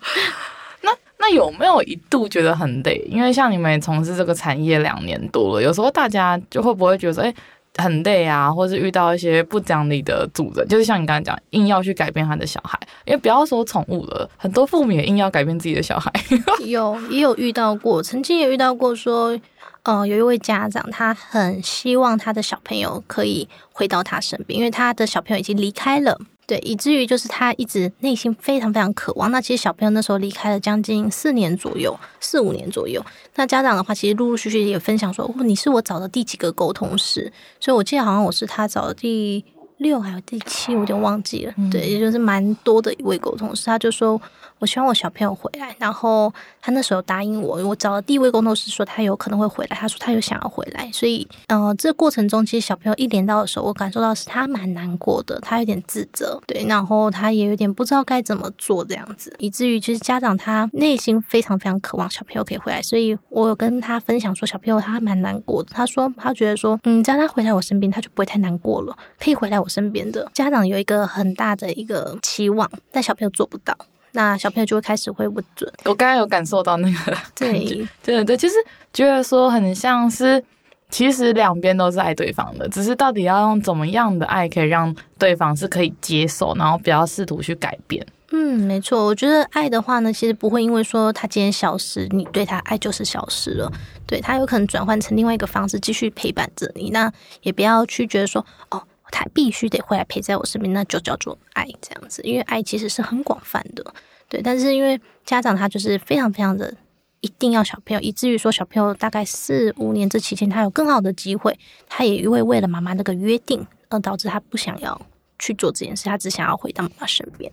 那那有没有一度觉得很累？因为像你们从事这个产业两年多了，有时候大家就会不会觉得说，哎？很累啊，或是遇到一些不讲理的主人，就是像你刚才讲，硬要去改变他的小孩，因为不要说宠物了，很多父母也硬要改变自己的小孩。有，也有遇到过，曾经也遇到过，说，呃，有一位家长，他很希望他的小朋友可以回到他身边，因为他的小朋友已经离开了。对，以至于就是他一直内心非常非常渴望。那其实小朋友那时候离开了将近四年左右，四五年左右。那家长的话，其实陆陆续续也分享说，哦，你是我找的第几个沟通师？所以我记得好像我是他找的第六还有第七，我有点忘记了。嗯、对，也就是蛮多的一位沟通师，他就说。我希望我小朋友回来，然后他那时候答应我，我找了第一位工作室说他有可能会回来，他说他有想要回来，所以，呃，这个过程中其实小朋友一连到的时候，我感受到是他蛮难过的，他有点自责，对，然后他也有点不知道该怎么做这样子，以至于其实家长他内心非常非常渴望小朋友可以回来，所以我有跟他分享说小朋友他蛮难过的，他说他觉得说，嗯，只要他回来我身边，他就不会太难过了，可以回来我身边的。家长有一个很大的一个期望，但小朋友做不到。那小朋友就会开始会不准。我刚刚有感受到那个，对对对，就是觉得说很像是，其实两边都是爱对方的，只是到底要用怎么样的爱可以让对方是可以接受，然后不要试图去改变。嗯，没错，我觉得爱的话呢，其实不会因为说他今天消失，你对他爱就是消失了。对，他有可能转换成另外一个方式继续陪伴着你。那也不要去觉得说哦。他必须得回来陪在我身边，那就叫做爱这样子。因为爱其实是很广泛的，对。但是因为家长他就是非常非常的一定要小朋友，以至于说小朋友大概四五年这期间，他有更好的机会，他也因为为了妈妈那个约定，而导致他不想要去做这件事，他只想要回到妈妈身边。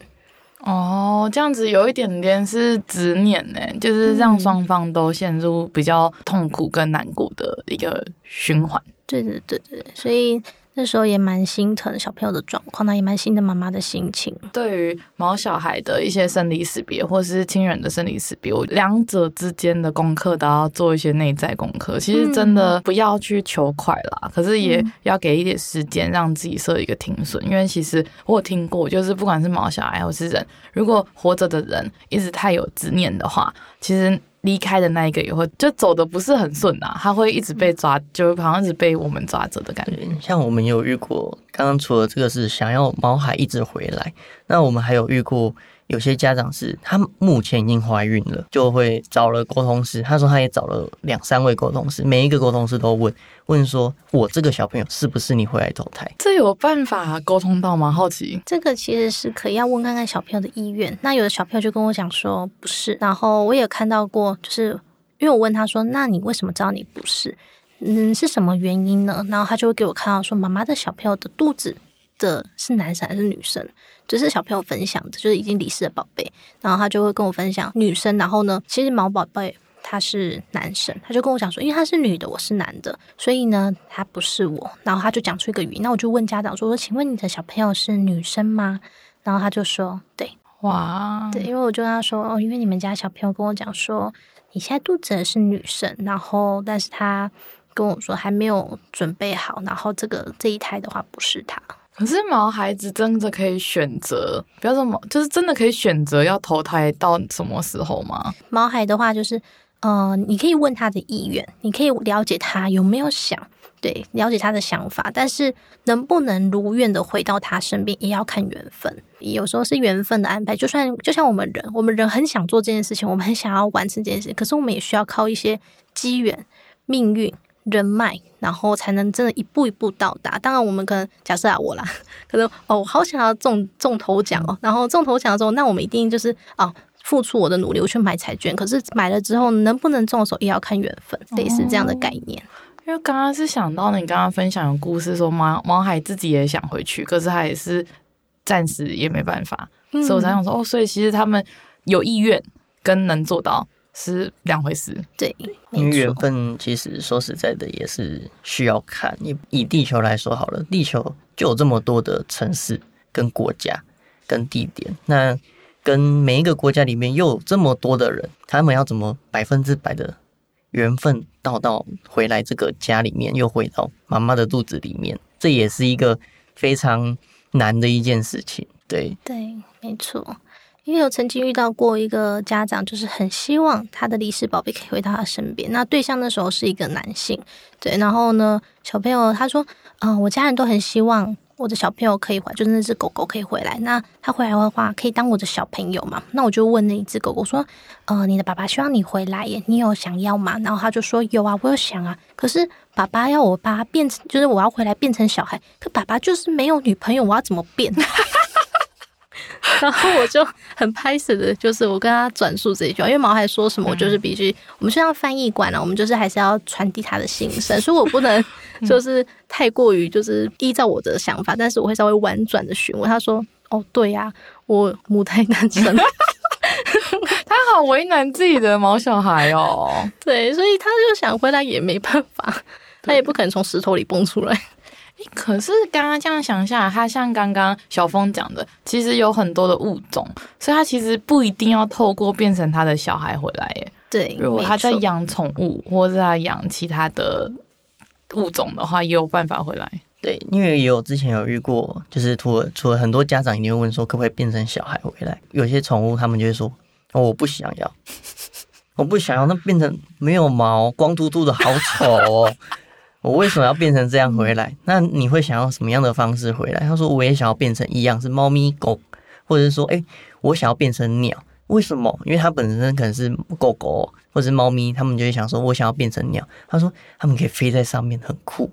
哦，这样子有一点点是执念呢，就是让双方都陷入比较痛苦跟难过的一个循环。对对对对，所以。那时候也蛮心疼小朋友的状况，那也蛮心疼妈妈的心情。对于毛小孩的一些生离死别，或是亲人的生离死别，我两者之间的功课都要做一些内在功课。其实真的不要去求快啦，嗯、可是也要给一点时间让自己设一个停损。因为其实我有听过，就是不管是毛小孩或是人，如果活着的人一直太有执念的话，其实。离开的那一个也会，就走的不是很顺啊，他会一直被抓，就好像一直被我们抓着的感觉。像我们有遇过，刚刚除了这个是想要毛孩一直回来，那我们还有遇过。有些家长是，他目前已经怀孕了，就会找了沟通师。他说他也找了两三位沟通师，每一个沟通师都问问说：“我这个小朋友是不是你回来投胎？”这有办法沟通到吗？好奇。这个其实是可以要问看看小朋友的意愿。那有的小朋友就跟我讲说不是，然后我也看到过，就是因为我问他说：“那你为什么知道你不是？嗯，是什么原因呢？”然后他就会给我看到说：“妈妈的小朋友的肚子的是男生还是女生？”就是小朋友分享的，就是已经离世的宝贝，然后他就会跟我分享女生，然后呢，其实毛宝贝他是男生，他就跟我讲说，因为他是女的，我是男的，所以呢，他不是我。然后他就讲出一个语音，那我就问家长说，请问你的小朋友是女生吗？然后他就说，对，哇，对，因为我就跟他说，哦，因为你们家小朋友跟我讲说，你现在肚子是女生，然后但是他跟我说还没有准备好，然后这个这一胎的话不是他。可是毛孩子真的可以选择，不要说毛，就是真的可以选择要投胎到什么时候吗？毛孩的话，就是，呃，你可以问他的意愿，你可以了解他有没有想，对，了解他的想法，但是能不能如愿的回到他身边，也要看缘分。有时候是缘分的安排，就算就像我们人，我们人很想做这件事情，我们很想要完成这件事，可是我们也需要靠一些机缘、命运。人脉，然后才能真的一步一步到达。当然，我们可能假设啊，我啦，可能哦，我好想要中中头奖哦。然后中头奖的时候，那我们一定就是哦，付出我的努力，我去买彩券。可是买了之后，能不能中的时候，也要看缘分，类似这样的概念。哦、因为刚刚是想到你刚刚分享的故事说，说毛毛海自己也想回去，可是他也是暂时也没办法，嗯、所以我才想说，哦，所以其实他们有意愿跟能做到。是两回事，对，因为缘分其实说实在的也是需要看。以以地球来说好了，地球就有这么多的城市、跟国家、跟地点，那跟每一个国家里面又有这么多的人，他们要怎么百分之百的缘分到到回来这个家里面，又回到妈妈的肚子里面，这也是一个非常难的一件事情。对，对，没错。因为我曾经遇到过一个家长，就是很希望他的离世宝贝可以回到他身边。那对象那时候是一个男性，对。然后呢，小朋友他说：“嗯、我家人都很希望我的小朋友可以回，就是那只狗狗可以回来。那他回来的话，可以当我的小朋友嘛？”那我就问那一只狗狗说：“呃，你的爸爸希望你回来耶，你有想要吗？”然后他就说：“有啊，我有想啊。可是爸爸要我把变成，就是我要回来变成小孩，可爸爸就是没有女朋友，我要怎么变？” 然后我就很拍死的，就是我跟他转述这一句话，因为毛孩说什么，我就是必须，我们就像翻译官啊，我们就是还是要传递他的心声，所以我不能 就是太过于就是依照我的想法，但是我会稍微婉转的询问他说：“哦，对呀、啊，我母胎单身。”他好为难自己的毛小孩哦。对，所以他就想回来也没办法，他也不可能从石头里蹦出来。可是刚刚这样想下来，他像刚刚小峰讲的，其实有很多的物种，所以他其实不一定要透过变成他的小孩回来耶。对，如果他在养宠物或者他养其他的物种的话，也有办法回来。对，因为也有之前有遇过，就是除了除了很多家长一定会问说，可不可以变成小孩回来？有些宠物他们就会说，哦，我不想要，我不想要，那变成没有毛、光秃秃的好丑哦。我为什么要变成这样回来？那你会想要什么样的方式回来？他说我也想要变成一样是猫咪狗，或者是说，哎、欸，我想要变成鸟。为什么？因为它本身可能是狗狗或者是猫咪，他们就会想说，我想要变成鸟。他说他们可以飞在上面，很酷。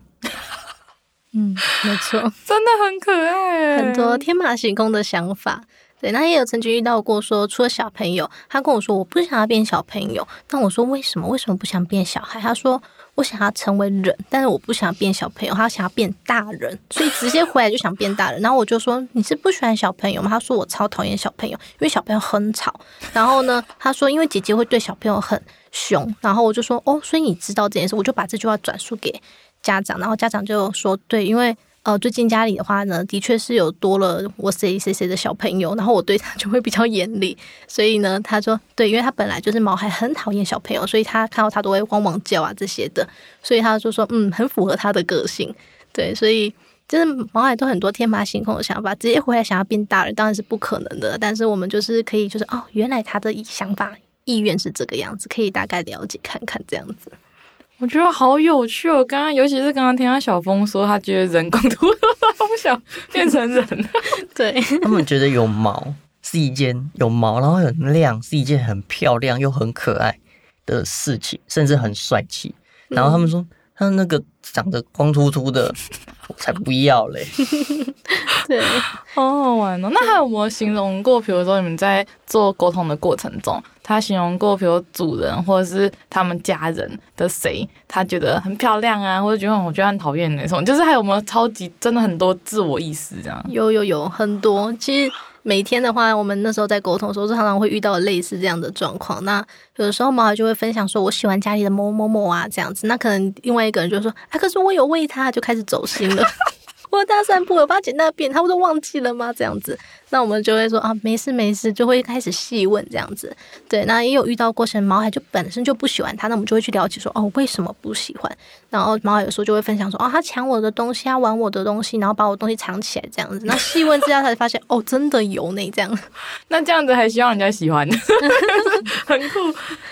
嗯，没错，真的很可爱，很多天马行空的想法。对，那也有曾经遇到过说，除了小朋友，他跟我说我不想要变小朋友。那我说为什么？为什么不想变小孩？他说我想要成为人，但是我不想要变小朋友，他想要变大人，所以直接回来就想变大人。然后我就说你是不喜欢小朋友吗？他说我超讨厌小朋友，因为小朋友很吵。然后呢，他说因为姐姐会对小朋友很凶。然后我就说哦，所以你知道这件事，我就把这句话转述给家长。然后家长就说对，因为。呃，最近家里的话呢，的确是有多了我谁谁谁的小朋友，然后我对他 就会比较严厉，所以呢，他说对，因为他本来就是毛孩，很讨厌小朋友，所以他看到他都会汪汪叫啊这些的，所以他就说嗯，很符合他的个性，对，所以就是毛孩都很多天马行空的想法，直接回来想要变大人当然是不可能的，但是我们就是可以就是哦，原来他的想法意愿是这个样子，可以大概了解看看这样子。我觉得好有趣哦！刚刚，尤其是刚刚听到小峰说，他觉得人工秃，他不想变成人。对，他们觉得有毛是一件有毛，然后很亮是一件很漂亮又很可爱的事情，甚至很帅气。然后他们说，他那个长得光秃秃的，我才不要嘞。对，好好玩哦。那还有没有形容过？比如说你们在做沟通的过程中，他形容过，比如主人或者是他们家人的谁，他觉得很漂亮啊，或者觉得我觉得很讨厌那种，就是还有没有超级真的很多自我意识这样？有有有很多。其实每天的话，我们那时候在沟通的时候，常常会遇到类似这样的状况。那有的时候毛孩就会分享说：“我喜欢家里的某某某啊，这样子。”那可能另外一个人就说：“啊，可是我有喂它，就开始走心了。”我大散步，我帮他捡那个便，他不都忘记了吗？这样子，那我们就会说啊，没事没事，就会开始细问这样子。对，那也有遇到过，什么毛孩就本身就不喜欢他，那我们就会去了解说，哦，为什么不喜欢？然后毛孩有时候就会分享说，哦，他抢我的东西，他玩我的东西，然后把我东西藏起来这样子。那细问之下，他才发现，哦，真的有呢，这样。那这样子还希望人家喜欢，很酷。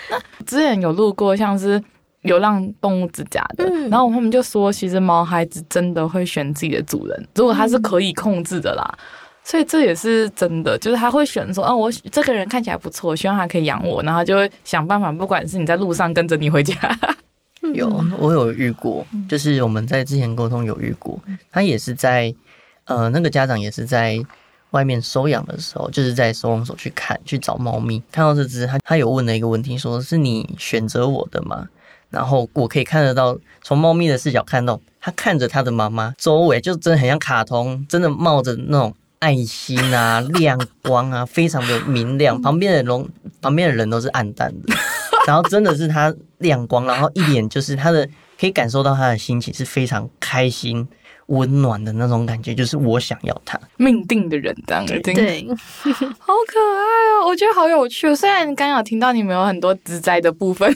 那之前有录过，像是。流浪动物之家的，嗯、然后他们就说，其实毛孩子真的会选自己的主人，如果他是可以控制的啦，嗯、所以这也是真的，就是他会选说，啊，我这个人看起来不错，希望他可以养我，然后就会想办法，不管是你在路上跟着你回家，有我有遇过，就是我们在之前沟通有遇过，他也是在呃那个家长也是在外面收养的时候，就是在收容所去看去找猫咪，看到这只，他他有问了一个问题，说是你选择我的吗？然后我可以看得到，从猫咪的视角看到，它看着它的妈妈，周围就真的很像卡通，真的冒着那种爱心啊、亮光啊，非常的明亮。旁边的人，旁边的人都是暗淡的，然后真的是它亮光，然后一脸就是它的，可以感受到它的心情是非常开心。温暖的那种感觉，就是我想要他命定的人这样子，对，好可爱哦！我觉得好有趣。虽然刚刚有听到你们有很多直灾的部分，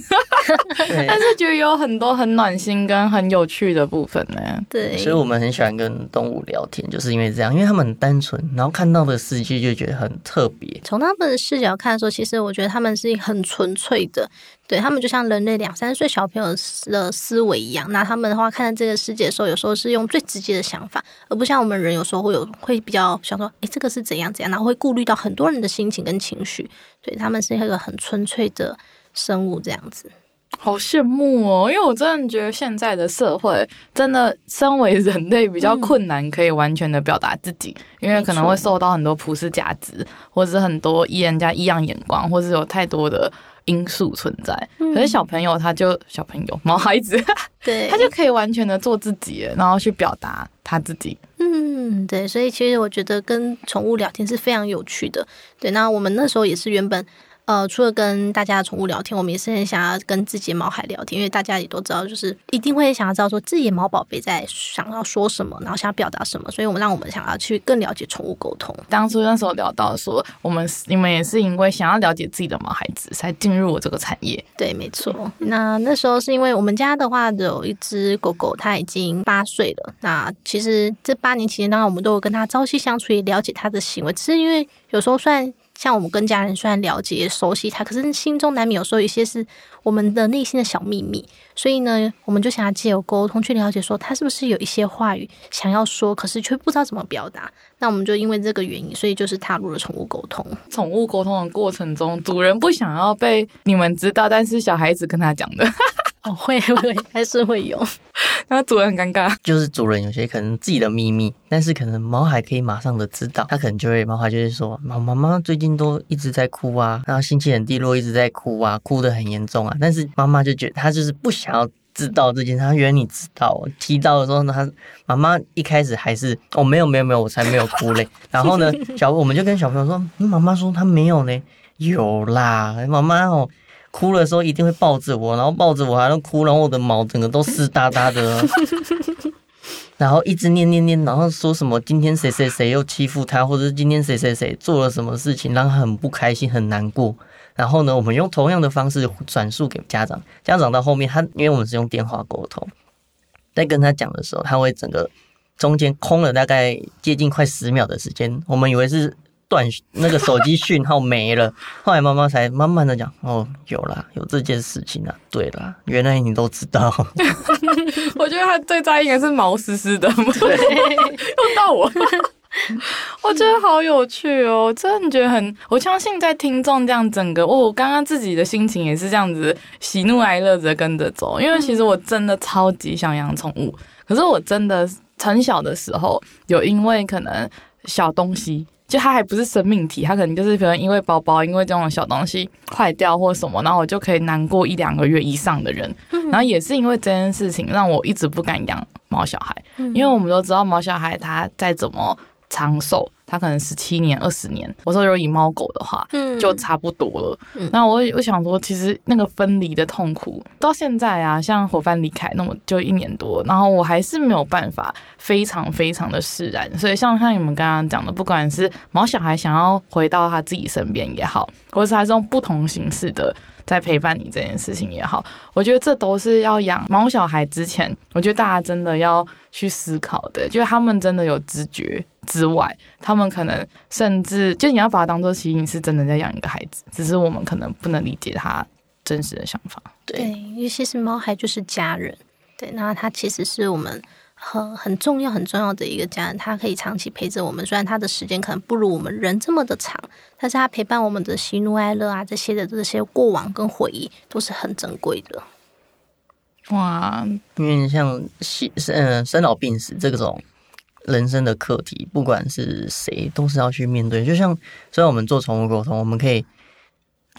对 但是觉得有很多很暖心跟很有趣的部分呢。对，所以我们很喜欢跟动物聊天，就是因为这样，因为他们很单纯，然后看到的世界就觉得很特别。从他们的视角看的时候，其实我觉得他们是很纯粹的。对，他们就像人类两三岁小朋友的思维一样，那他们的话看到这个世界的时候，有时候是用最直接的想法，而不像我们人有时候会有会比较想说，诶，这个是怎样怎样，然后会顾虑到很多人的心情跟情绪。对，他们是一个很纯粹的生物这样子。好羡慕哦，因为我真的觉得现在的社会真的，身为人类比较困难，可以完全的表达自己，嗯、因为可能会受到很多普世价值，或者是很多异人家异样眼光，或是有太多的因素存在。嗯、可是小朋友他就小朋友毛孩子，对，他就可以完全的做自己，然后去表达他自己。嗯，对，所以其实我觉得跟宠物聊天是非常有趣的。对，那我们那时候也是原本。呃，除了跟大家的宠物聊天，我们也是很想要跟自己的毛孩聊天，因为大家也都知道，就是一定会想要知道说自己的毛宝贝在想要说什么，然后想要表达什么，所以我们让我们想要去更了解宠物沟通。当初那时候聊到说，我们你们也是因为想要了解自己的毛孩子，才进入我这个产业。对，没错。那那时候是因为我们家的话有一只狗狗，它已经八岁了。那其实这八年期间，当然我们都有跟它朝夕相处，也了解它的行为，只是因为有时候算。像我们跟家人虽然了解、熟悉他，可是心中难免有时候一些是我们的内心的小秘密，所以呢，我们就想要借由沟通去了解，说他是不是有一些话语想要说，可是却不知道怎么表达。那我们就因为这个原因，所以就是踏入了宠物沟通。宠物沟通的过程中，主人不想要被你们知道，但是小孩子跟他讲的。哦，会会还是会有，那主人很尴尬。就是主人有些可能自己的秘密，但是可能毛孩可以马上的知道，他可能就会毛孩就会说：“妈妈妈最近都一直在哭啊，然后心情很低落，一直在哭啊，哭得很严重啊。”但是妈妈就觉得她就是不想要知道这件事，他原来你知道，提到的时候呢，他妈妈一开始还是哦没有没有没有，我才没有哭嘞。然后呢，小我们就跟小朋友说：“嗯，妈妈说她没有呢，有啦，妈妈哦。”哭的时候一定会抱着我，然后抱着我还要哭，然后我的毛整个都湿哒哒的，然后一直念念念，然后说什么今天谁谁谁又欺负他，或者是今天谁谁谁做了什么事情让他很不开心很难过。然后呢，我们用同样的方式转述给家长，家长到后面他因为我们是用电话沟通，在跟他讲的时候，他会整个中间空了大概接近快十秒的时间，我们以为是。断那个手机讯号没了，后来妈妈才慢慢的讲，哦，有啦，有这件事情啊，对啦，原来你都知道。我觉得他最在意的是毛湿湿的，对，用到我，我觉得好有趣哦，真的觉得很，我相信在听众这样整个，哦，我刚刚自己的心情也是这样子，喜怒哀乐着跟着走，因为其实我真的超级想养宠物，可是我真的很小的时候有因为可能小东西。就它还不是生命体，它可能就是可能因为包包因为这种小东西坏掉或什么，然后我就可以难过一两个月以上的人。然后也是因为这件事情，让我一直不敢养猫小孩，因为我们都知道猫小孩它再怎么长寿。它可能十七年、二十年。我说，如果以猫狗的话，嗯，就差不多了。嗯，那我我想说，其实那个分离的痛苦到现在啊，像伙伴离开，那么就一年多，然后我还是没有办法非常非常的释然。所以，像像你们刚刚讲的，不管是毛小孩想要回到他自己身边也好，或者是他这种不同形式的在陪伴你这件事情也好，我觉得这都是要养猫小孩之前，我觉得大家真的要去思考的，就是他们真的有知觉。之外，他们可能甚至就你要把它当做其实你是真的在养一个孩子，只是我们可能不能理解他真实的想法。对，尤，其实猫孩就是家人，对，那他其实是我们很很重要很重要的一个家人，他可以长期陪着我们，虽然他的时间可能不如我们人这么的长，但是他陪伴我们的喜怒哀乐啊，这些的这些过往跟回忆都是很珍贵的。哇，因为像生嗯生老病死这种。人生的课题，不管是谁，都是要去面对。就像，虽然我们做宠物沟通，我们可以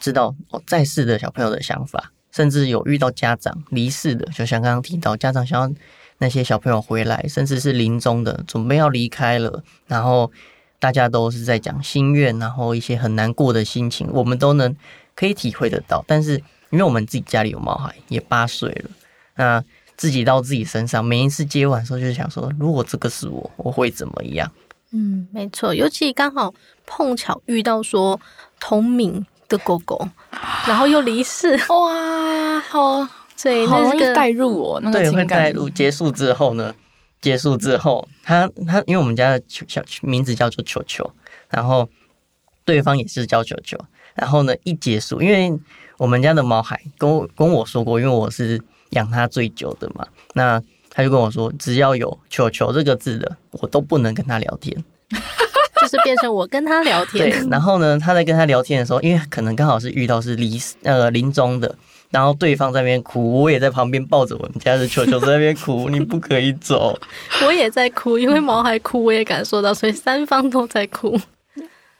知道哦，在世的小朋友的想法，甚至有遇到家长离世的，就像刚刚提到，家长想要那些小朋友回来，甚至是临终的，准备要离开了，然后大家都是在讲心愿，然后一些很难过的心情，我们都能可以体会得到。但是，因为我们自己家里有毛孩，也八岁了，那。自己到自己身上，每一次接吻的时候，就想说，如果这个是我，我会怎么样？嗯，没错，尤其刚好碰巧遇到说同名的狗狗，然后又离世，哇，好，所以好容易带入我，那个对，会带入。结束之后呢？结束之后，他他，因为我们家的球小名字叫做球球，然后对方也是叫球球，然后呢，一结束，因为我们家的毛孩跟我跟我说过，因为我是。养它最久的嘛，那他就跟我说，只要有“球球”这个字的，我都不能跟他聊天，就 就是变成我跟他聊天。对，然后呢，他在跟他聊天的时候，因为可能刚好是遇到是离呃临终的，然后对方在那边哭，我也在旁边抱着我们家的球球在那边哭，你不可以走。我也在哭，因为毛孩哭，我也感受到，所以三方都在哭。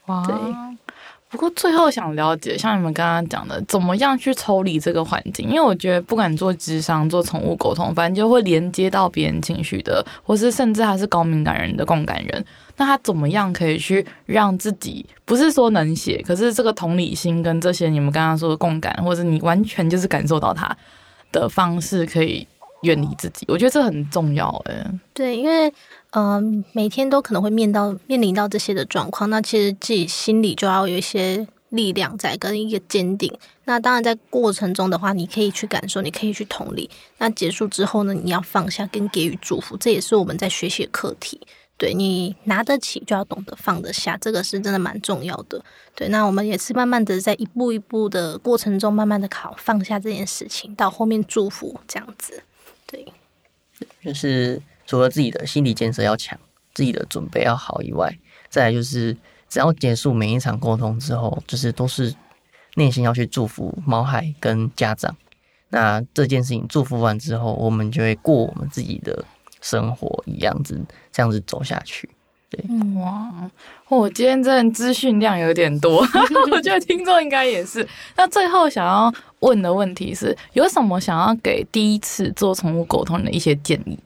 哇。对不过最后想了解，像你们刚刚讲的，怎么样去抽离这个环境？因为我觉得，不管做智商、做宠物沟通，反正就会连接到别人情绪的，或是甚至还是高敏感人的共感人。那他怎么样可以去让自己，不是说能写，可是这个同理心跟这些你们刚刚说的共感，或者你完全就是感受到他的方式，可以远离自己。我觉得这很重要，诶。对，因为。嗯，每天都可能会面到面临到这些的状况，那其实自己心里就要有一些力量在，跟一个坚定。那当然，在过程中的话，你可以去感受，你可以去同理。那结束之后呢，你要放下跟给予祝福，这也是我们在学习课题。对，你拿得起，就要懂得放得下，这个是真的蛮重要的。对，那我们也是慢慢的在一步一步的过程中，慢慢的考放下这件事情，到后面祝福这样子。对，就是。除了自己的心理建设要强，自己的准备要好以外，再来就是只要结束每一场沟通之后，就是都是内心要去祝福毛孩跟家长。那这件事情祝福完之后，我们就会过我们自己的生活，一样子这样子走下去。对，哇，我今天真的资讯量有点多，我觉得听众应该也是。那最后想要问的问题是，有什么想要给第一次做宠物沟通的一些建议？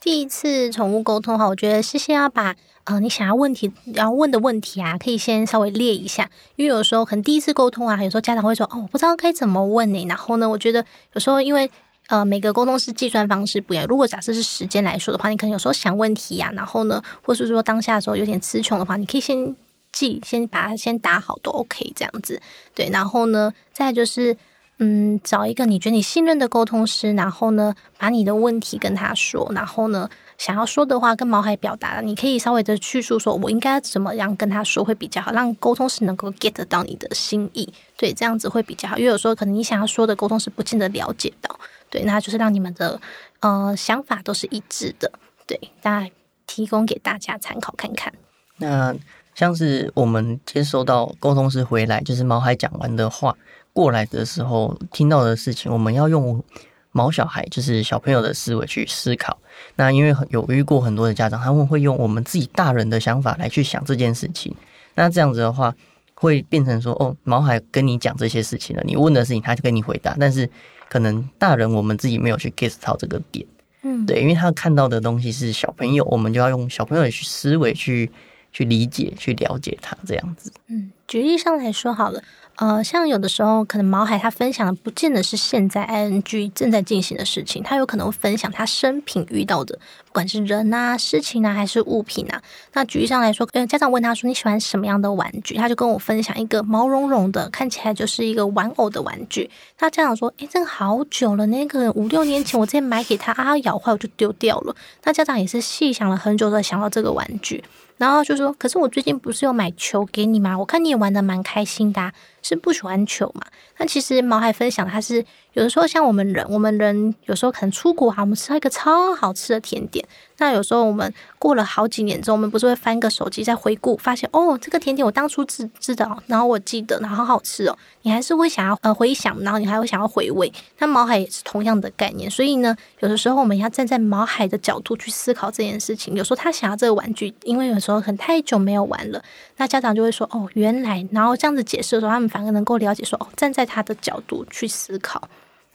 第一次宠物沟通哈，我觉得是先要把呃你想要问题要问的问题啊，可以先稍微列一下，因为有时候可能第一次沟通啊，有时候家长会说哦，我不知道该怎么问呢。然后呢，我觉得有时候因为呃每个沟通师计算方式不一样，如果假设是时间来说的话，你可能有时候想问题呀、然后呢，或是说当下的时候有点词穷的话，你可以先记，先把它先打好都 OK 这样子。对，然后呢，再就是。嗯，找一个你觉得你信任的沟通师，然后呢，把你的问题跟他说，然后呢，想要说的话跟毛孩表达，你可以稍微的叙述说，我应该怎么样跟他说会比较好，让沟通师能够 get 到你的心意，对，这样子会比较好。因为有时候可能你想要说的沟通师不见得了解到，对，那就是让你们的呃想法都是一致的，对，大家提供给大家参考看看。那像是我们接收到沟通师回来，就是毛孩讲完的话。过来的时候听到的事情，我们要用毛小孩，就是小朋友的思维去思考。那因为有遇过很多的家长，他们会用我们自己大人的想法来去想这件事情。那这样子的话，会变成说，哦，毛孩跟你讲这些事情了，你问的事情他就跟你回答，但是可能大人我们自己没有去 get 到这个点。嗯，对，因为他看到的东西是小朋友，我们就要用小朋友的思维去去理解、去了解他这样子。嗯，举例上来说好了。呃，像有的时候，可能毛孩他分享的不见得是现在 ing 正在进行的事情，他有可能会分享他生平遇到的，不管是人啊、事情啊，还是物品啊。那举例上来说，呃，家长问他说你喜欢什么样的玩具，他就跟我分享一个毛茸茸的，看起来就是一个玩偶的玩具。那家长说，诶，这个好久了，那个五六年前我之前买给他啊，咬坏我就丢掉了。那家长也是细想了很久才想到这个玩具。然后就说：“可是我最近不是有买球给你吗？我看你也玩的蛮开心的，是不喜欢球嘛？”那其实毛孩分享，他是有的时候像我们人，我们人有时候可能出国哈，我们吃到一个超好吃的甜点。那有时候我们过了好几年之后，我们不是会翻个手机再回顾，发现哦，这个甜点我当初知知道，然后我记得，然后好好吃哦。你还是会想要呃回想，然后你还会想要回味。那毛孩也是同样的概念，所以呢，有的时候我们要站在毛孩的角度去思考这件事情。有时候他想要这个玩具，因为有时候可能太久没有玩了，那家长就会说哦，原来，然后这样子解释的时候，他们反而能够了解说哦，站在他的角度去思考。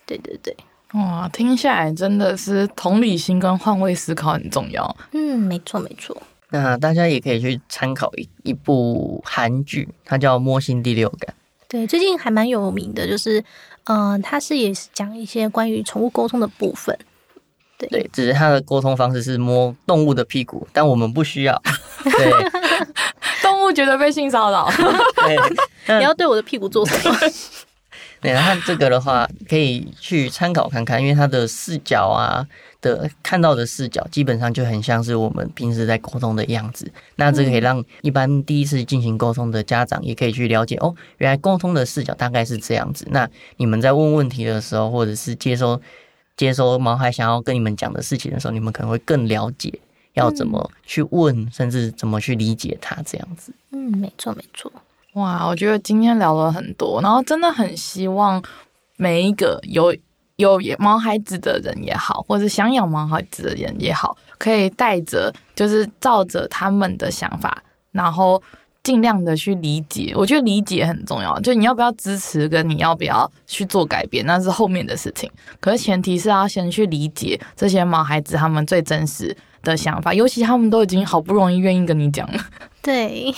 对对对。哇，听下来真的是同理心跟换位思考很重要。嗯，没错没错。那大家也可以去参考一一部韩剧，它叫《摸心第六感》。对，最近还蛮有名的，就是，嗯、呃，它是也是讲一些关于宠物沟通的部分。对，对，只是它的沟通方式是摸动物的屁股，但我们不需要。对，动物觉得被性骚扰。对，你要对我的屁股做什么？对，那这个的话可以去参考看看，因为它的视角啊的看到的视角基本上就很像是我们平时在沟通的样子。那这个可以让一般第一次进行沟通的家长也可以去了解哦，原来沟通的视角大概是这样子。那你们在问问题的时候，或者是接收接收毛孩想要跟你们讲的事情的时候，你们可能会更了解，要怎么去问，甚至怎么去理解它这样子。嗯，没错没错。哇，我觉得今天聊了很多，然后真的很希望每一个有有毛孩子的人也好，或者想养毛孩子的人也好，可以带着就是照着他们的想法，然后尽量的去理解。我觉得理解很重要，就你要不要支持，跟你要不要去做改变，那是后面的事情。可是前提是要先去理解这些毛孩子他们最真实的想法，尤其他们都已经好不容易愿意跟你讲了。对，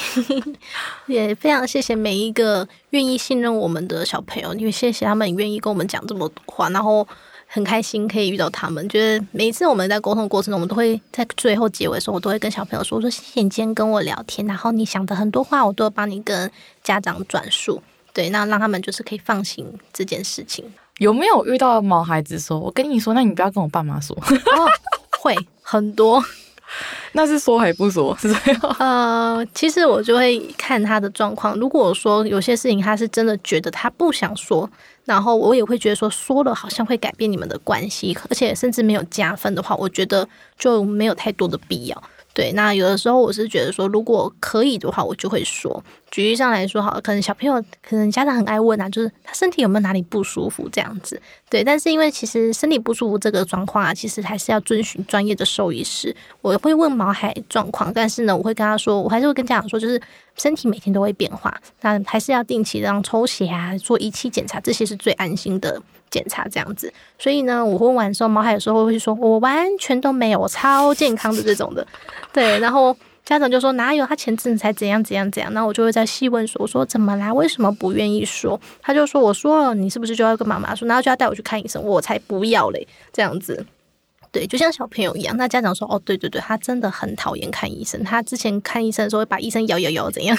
也非常谢谢每一个愿意信任我们的小朋友，因为谢谢他们愿意跟我们讲这么多话，然后很开心可以遇到他们。觉得每一次我们在沟通过程中，我们都会在最后结尾的时候，我都会跟小朋友说：“我说谢谢你今天跟我聊天，然后你想的很多话，我都会帮你跟家长转述。”对，那让他们就是可以放心这件事情。有没有遇到毛孩子说：“我跟你说，那你不要跟我爸妈说。”哦，会很多。那是说还不说？是这样。呃，其实我就会看他的状况。如果说有些事情他是真的觉得他不想说，然后我也会觉得说说了好像会改变你们的关系，而且甚至没有加分的话，我觉得就没有太多的必要。对，那有的时候我是觉得说，如果可以的话，我就会说。举例上来说，好，可能小朋友，可能家长很爱问啊，就是他身体有没有哪里不舒服这样子。对，但是因为其实身体不舒服这个状况啊，其实还是要遵循专业的兽医师。我会问毛孩状况，但是呢，我会跟他说，我还是会跟家长说，就是身体每天都会变化，那还是要定期让抽血啊，做仪器检查，这些是最安心的。检查这样子，所以呢，我问完之后，毛孩有时候会说，我完全都没有，我超健康的这种的，对。然后家长就说哪有，他前阵子才怎样怎样怎样，那我就会再细问说，我说怎么啦？为什么不愿意说？他就说，我说了，你是不是就要跟妈妈说，然后就要带我去看医生？我才不要嘞，这样子。对，就像小朋友一样，那家长说，哦，对对对，他真的很讨厌看医生，他之前看医生的时候会把医生摇摇摇怎样？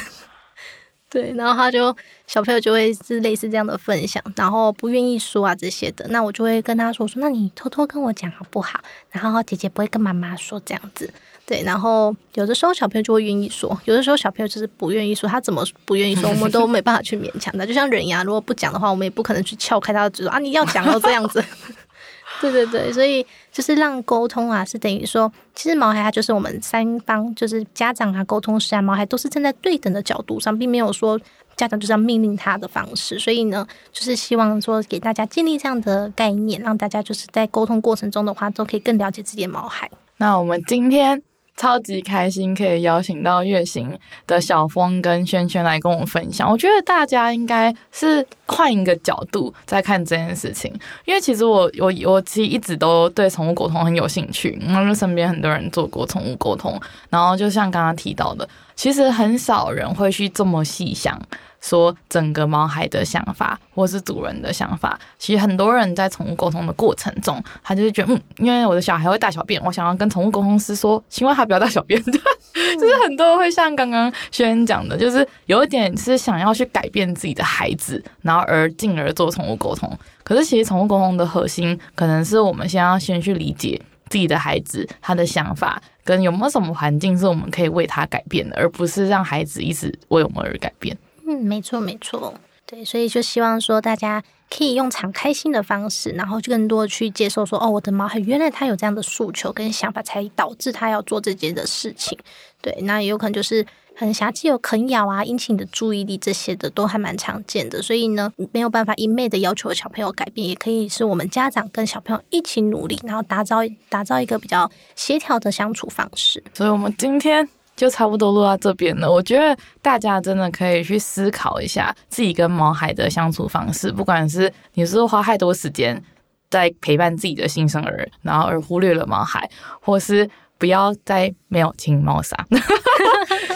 对，然后他就小朋友就会是类似这样的分享，然后不愿意说啊这些的，那我就会跟他说说，那你偷偷跟我讲好不好？然后姐姐不会跟妈妈说这样子。对，然后有的时候小朋友就会愿意说，有的时候小朋友就是不愿意说，他怎么不愿意说，我们都没办法去勉强他。就像人一样，如果不讲的话，我们也不可能去撬开他的嘴说啊，你要讲到这样子。对对对，所以就是让沟通啊，是等于说，其实毛孩他就是我们三方，就是家长啊、沟通师啊，毛孩都是站在对等的角度上，并没有说家长就是要命令他的方式。所以呢，就是希望说给大家建立这样的概念，让大家就是在沟通过程中的话，都可以更了解自己的毛孩。那我们今天。超级开心可以邀请到月行的小峰跟萱萱来跟我们分享。我觉得大家应该是换一个角度在看这件事情，因为其实我我我其实一直都对宠物沟通很有兴趣，因为身边很多人做过宠物沟通，然后就像刚刚提到的，其实很少人会去这么细想。说整个毛孩的想法，或是主人的想法，其实很多人在宠物沟通的过程中，他就是觉得，嗯，因为我的小孩会大小便，我想要跟宠物沟通师说，希望他不要大小便。对，就是很多会像刚刚萱讲的，就是有一点是想要去改变自己的孩子，然后而进而做宠物沟通。可是其实宠物沟通的核心，可能是我们先要先去理解自己的孩子他的想法，跟有没有什么环境是我们可以为他改变的，而不是让孩子一直为我们而改变。嗯，没错没错，对，所以就希望说大家可以用敞开心的方式，然后就更多去接受说，哦，我的毛原来他有这样的诉求跟想法，才导致他要做这件的事情。对，那也有可能就是很狭义，有啃咬啊，引起你的注意力这些的都还蛮常见的。所以呢，没有办法一昧的要求小朋友改变，也可以是我们家长跟小朋友一起努力，然后打造打造一个比较协调的相处方式。所以我们今天。就差不多录到这边了。我觉得大家真的可以去思考一下自己跟毛孩的相处方式，不管是你是花太多时间在陪伴自己的新生儿，然后而忽略了毛孩，或是。不要再没有清猫砂，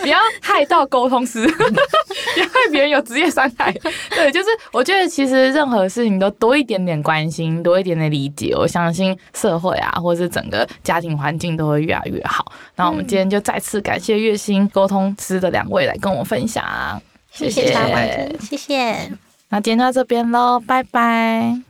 不要害到沟通师，不要害别人有职业伤害。对，就是我觉得其实任何事情都多一点点关心，多一点点理解，我相信社会啊，或是整个家庭环境都会越来越好。那我们今天就再次感谢月薪沟通师的两位来跟我分享，谢谢，谢谢。那今天到这边喽，拜拜。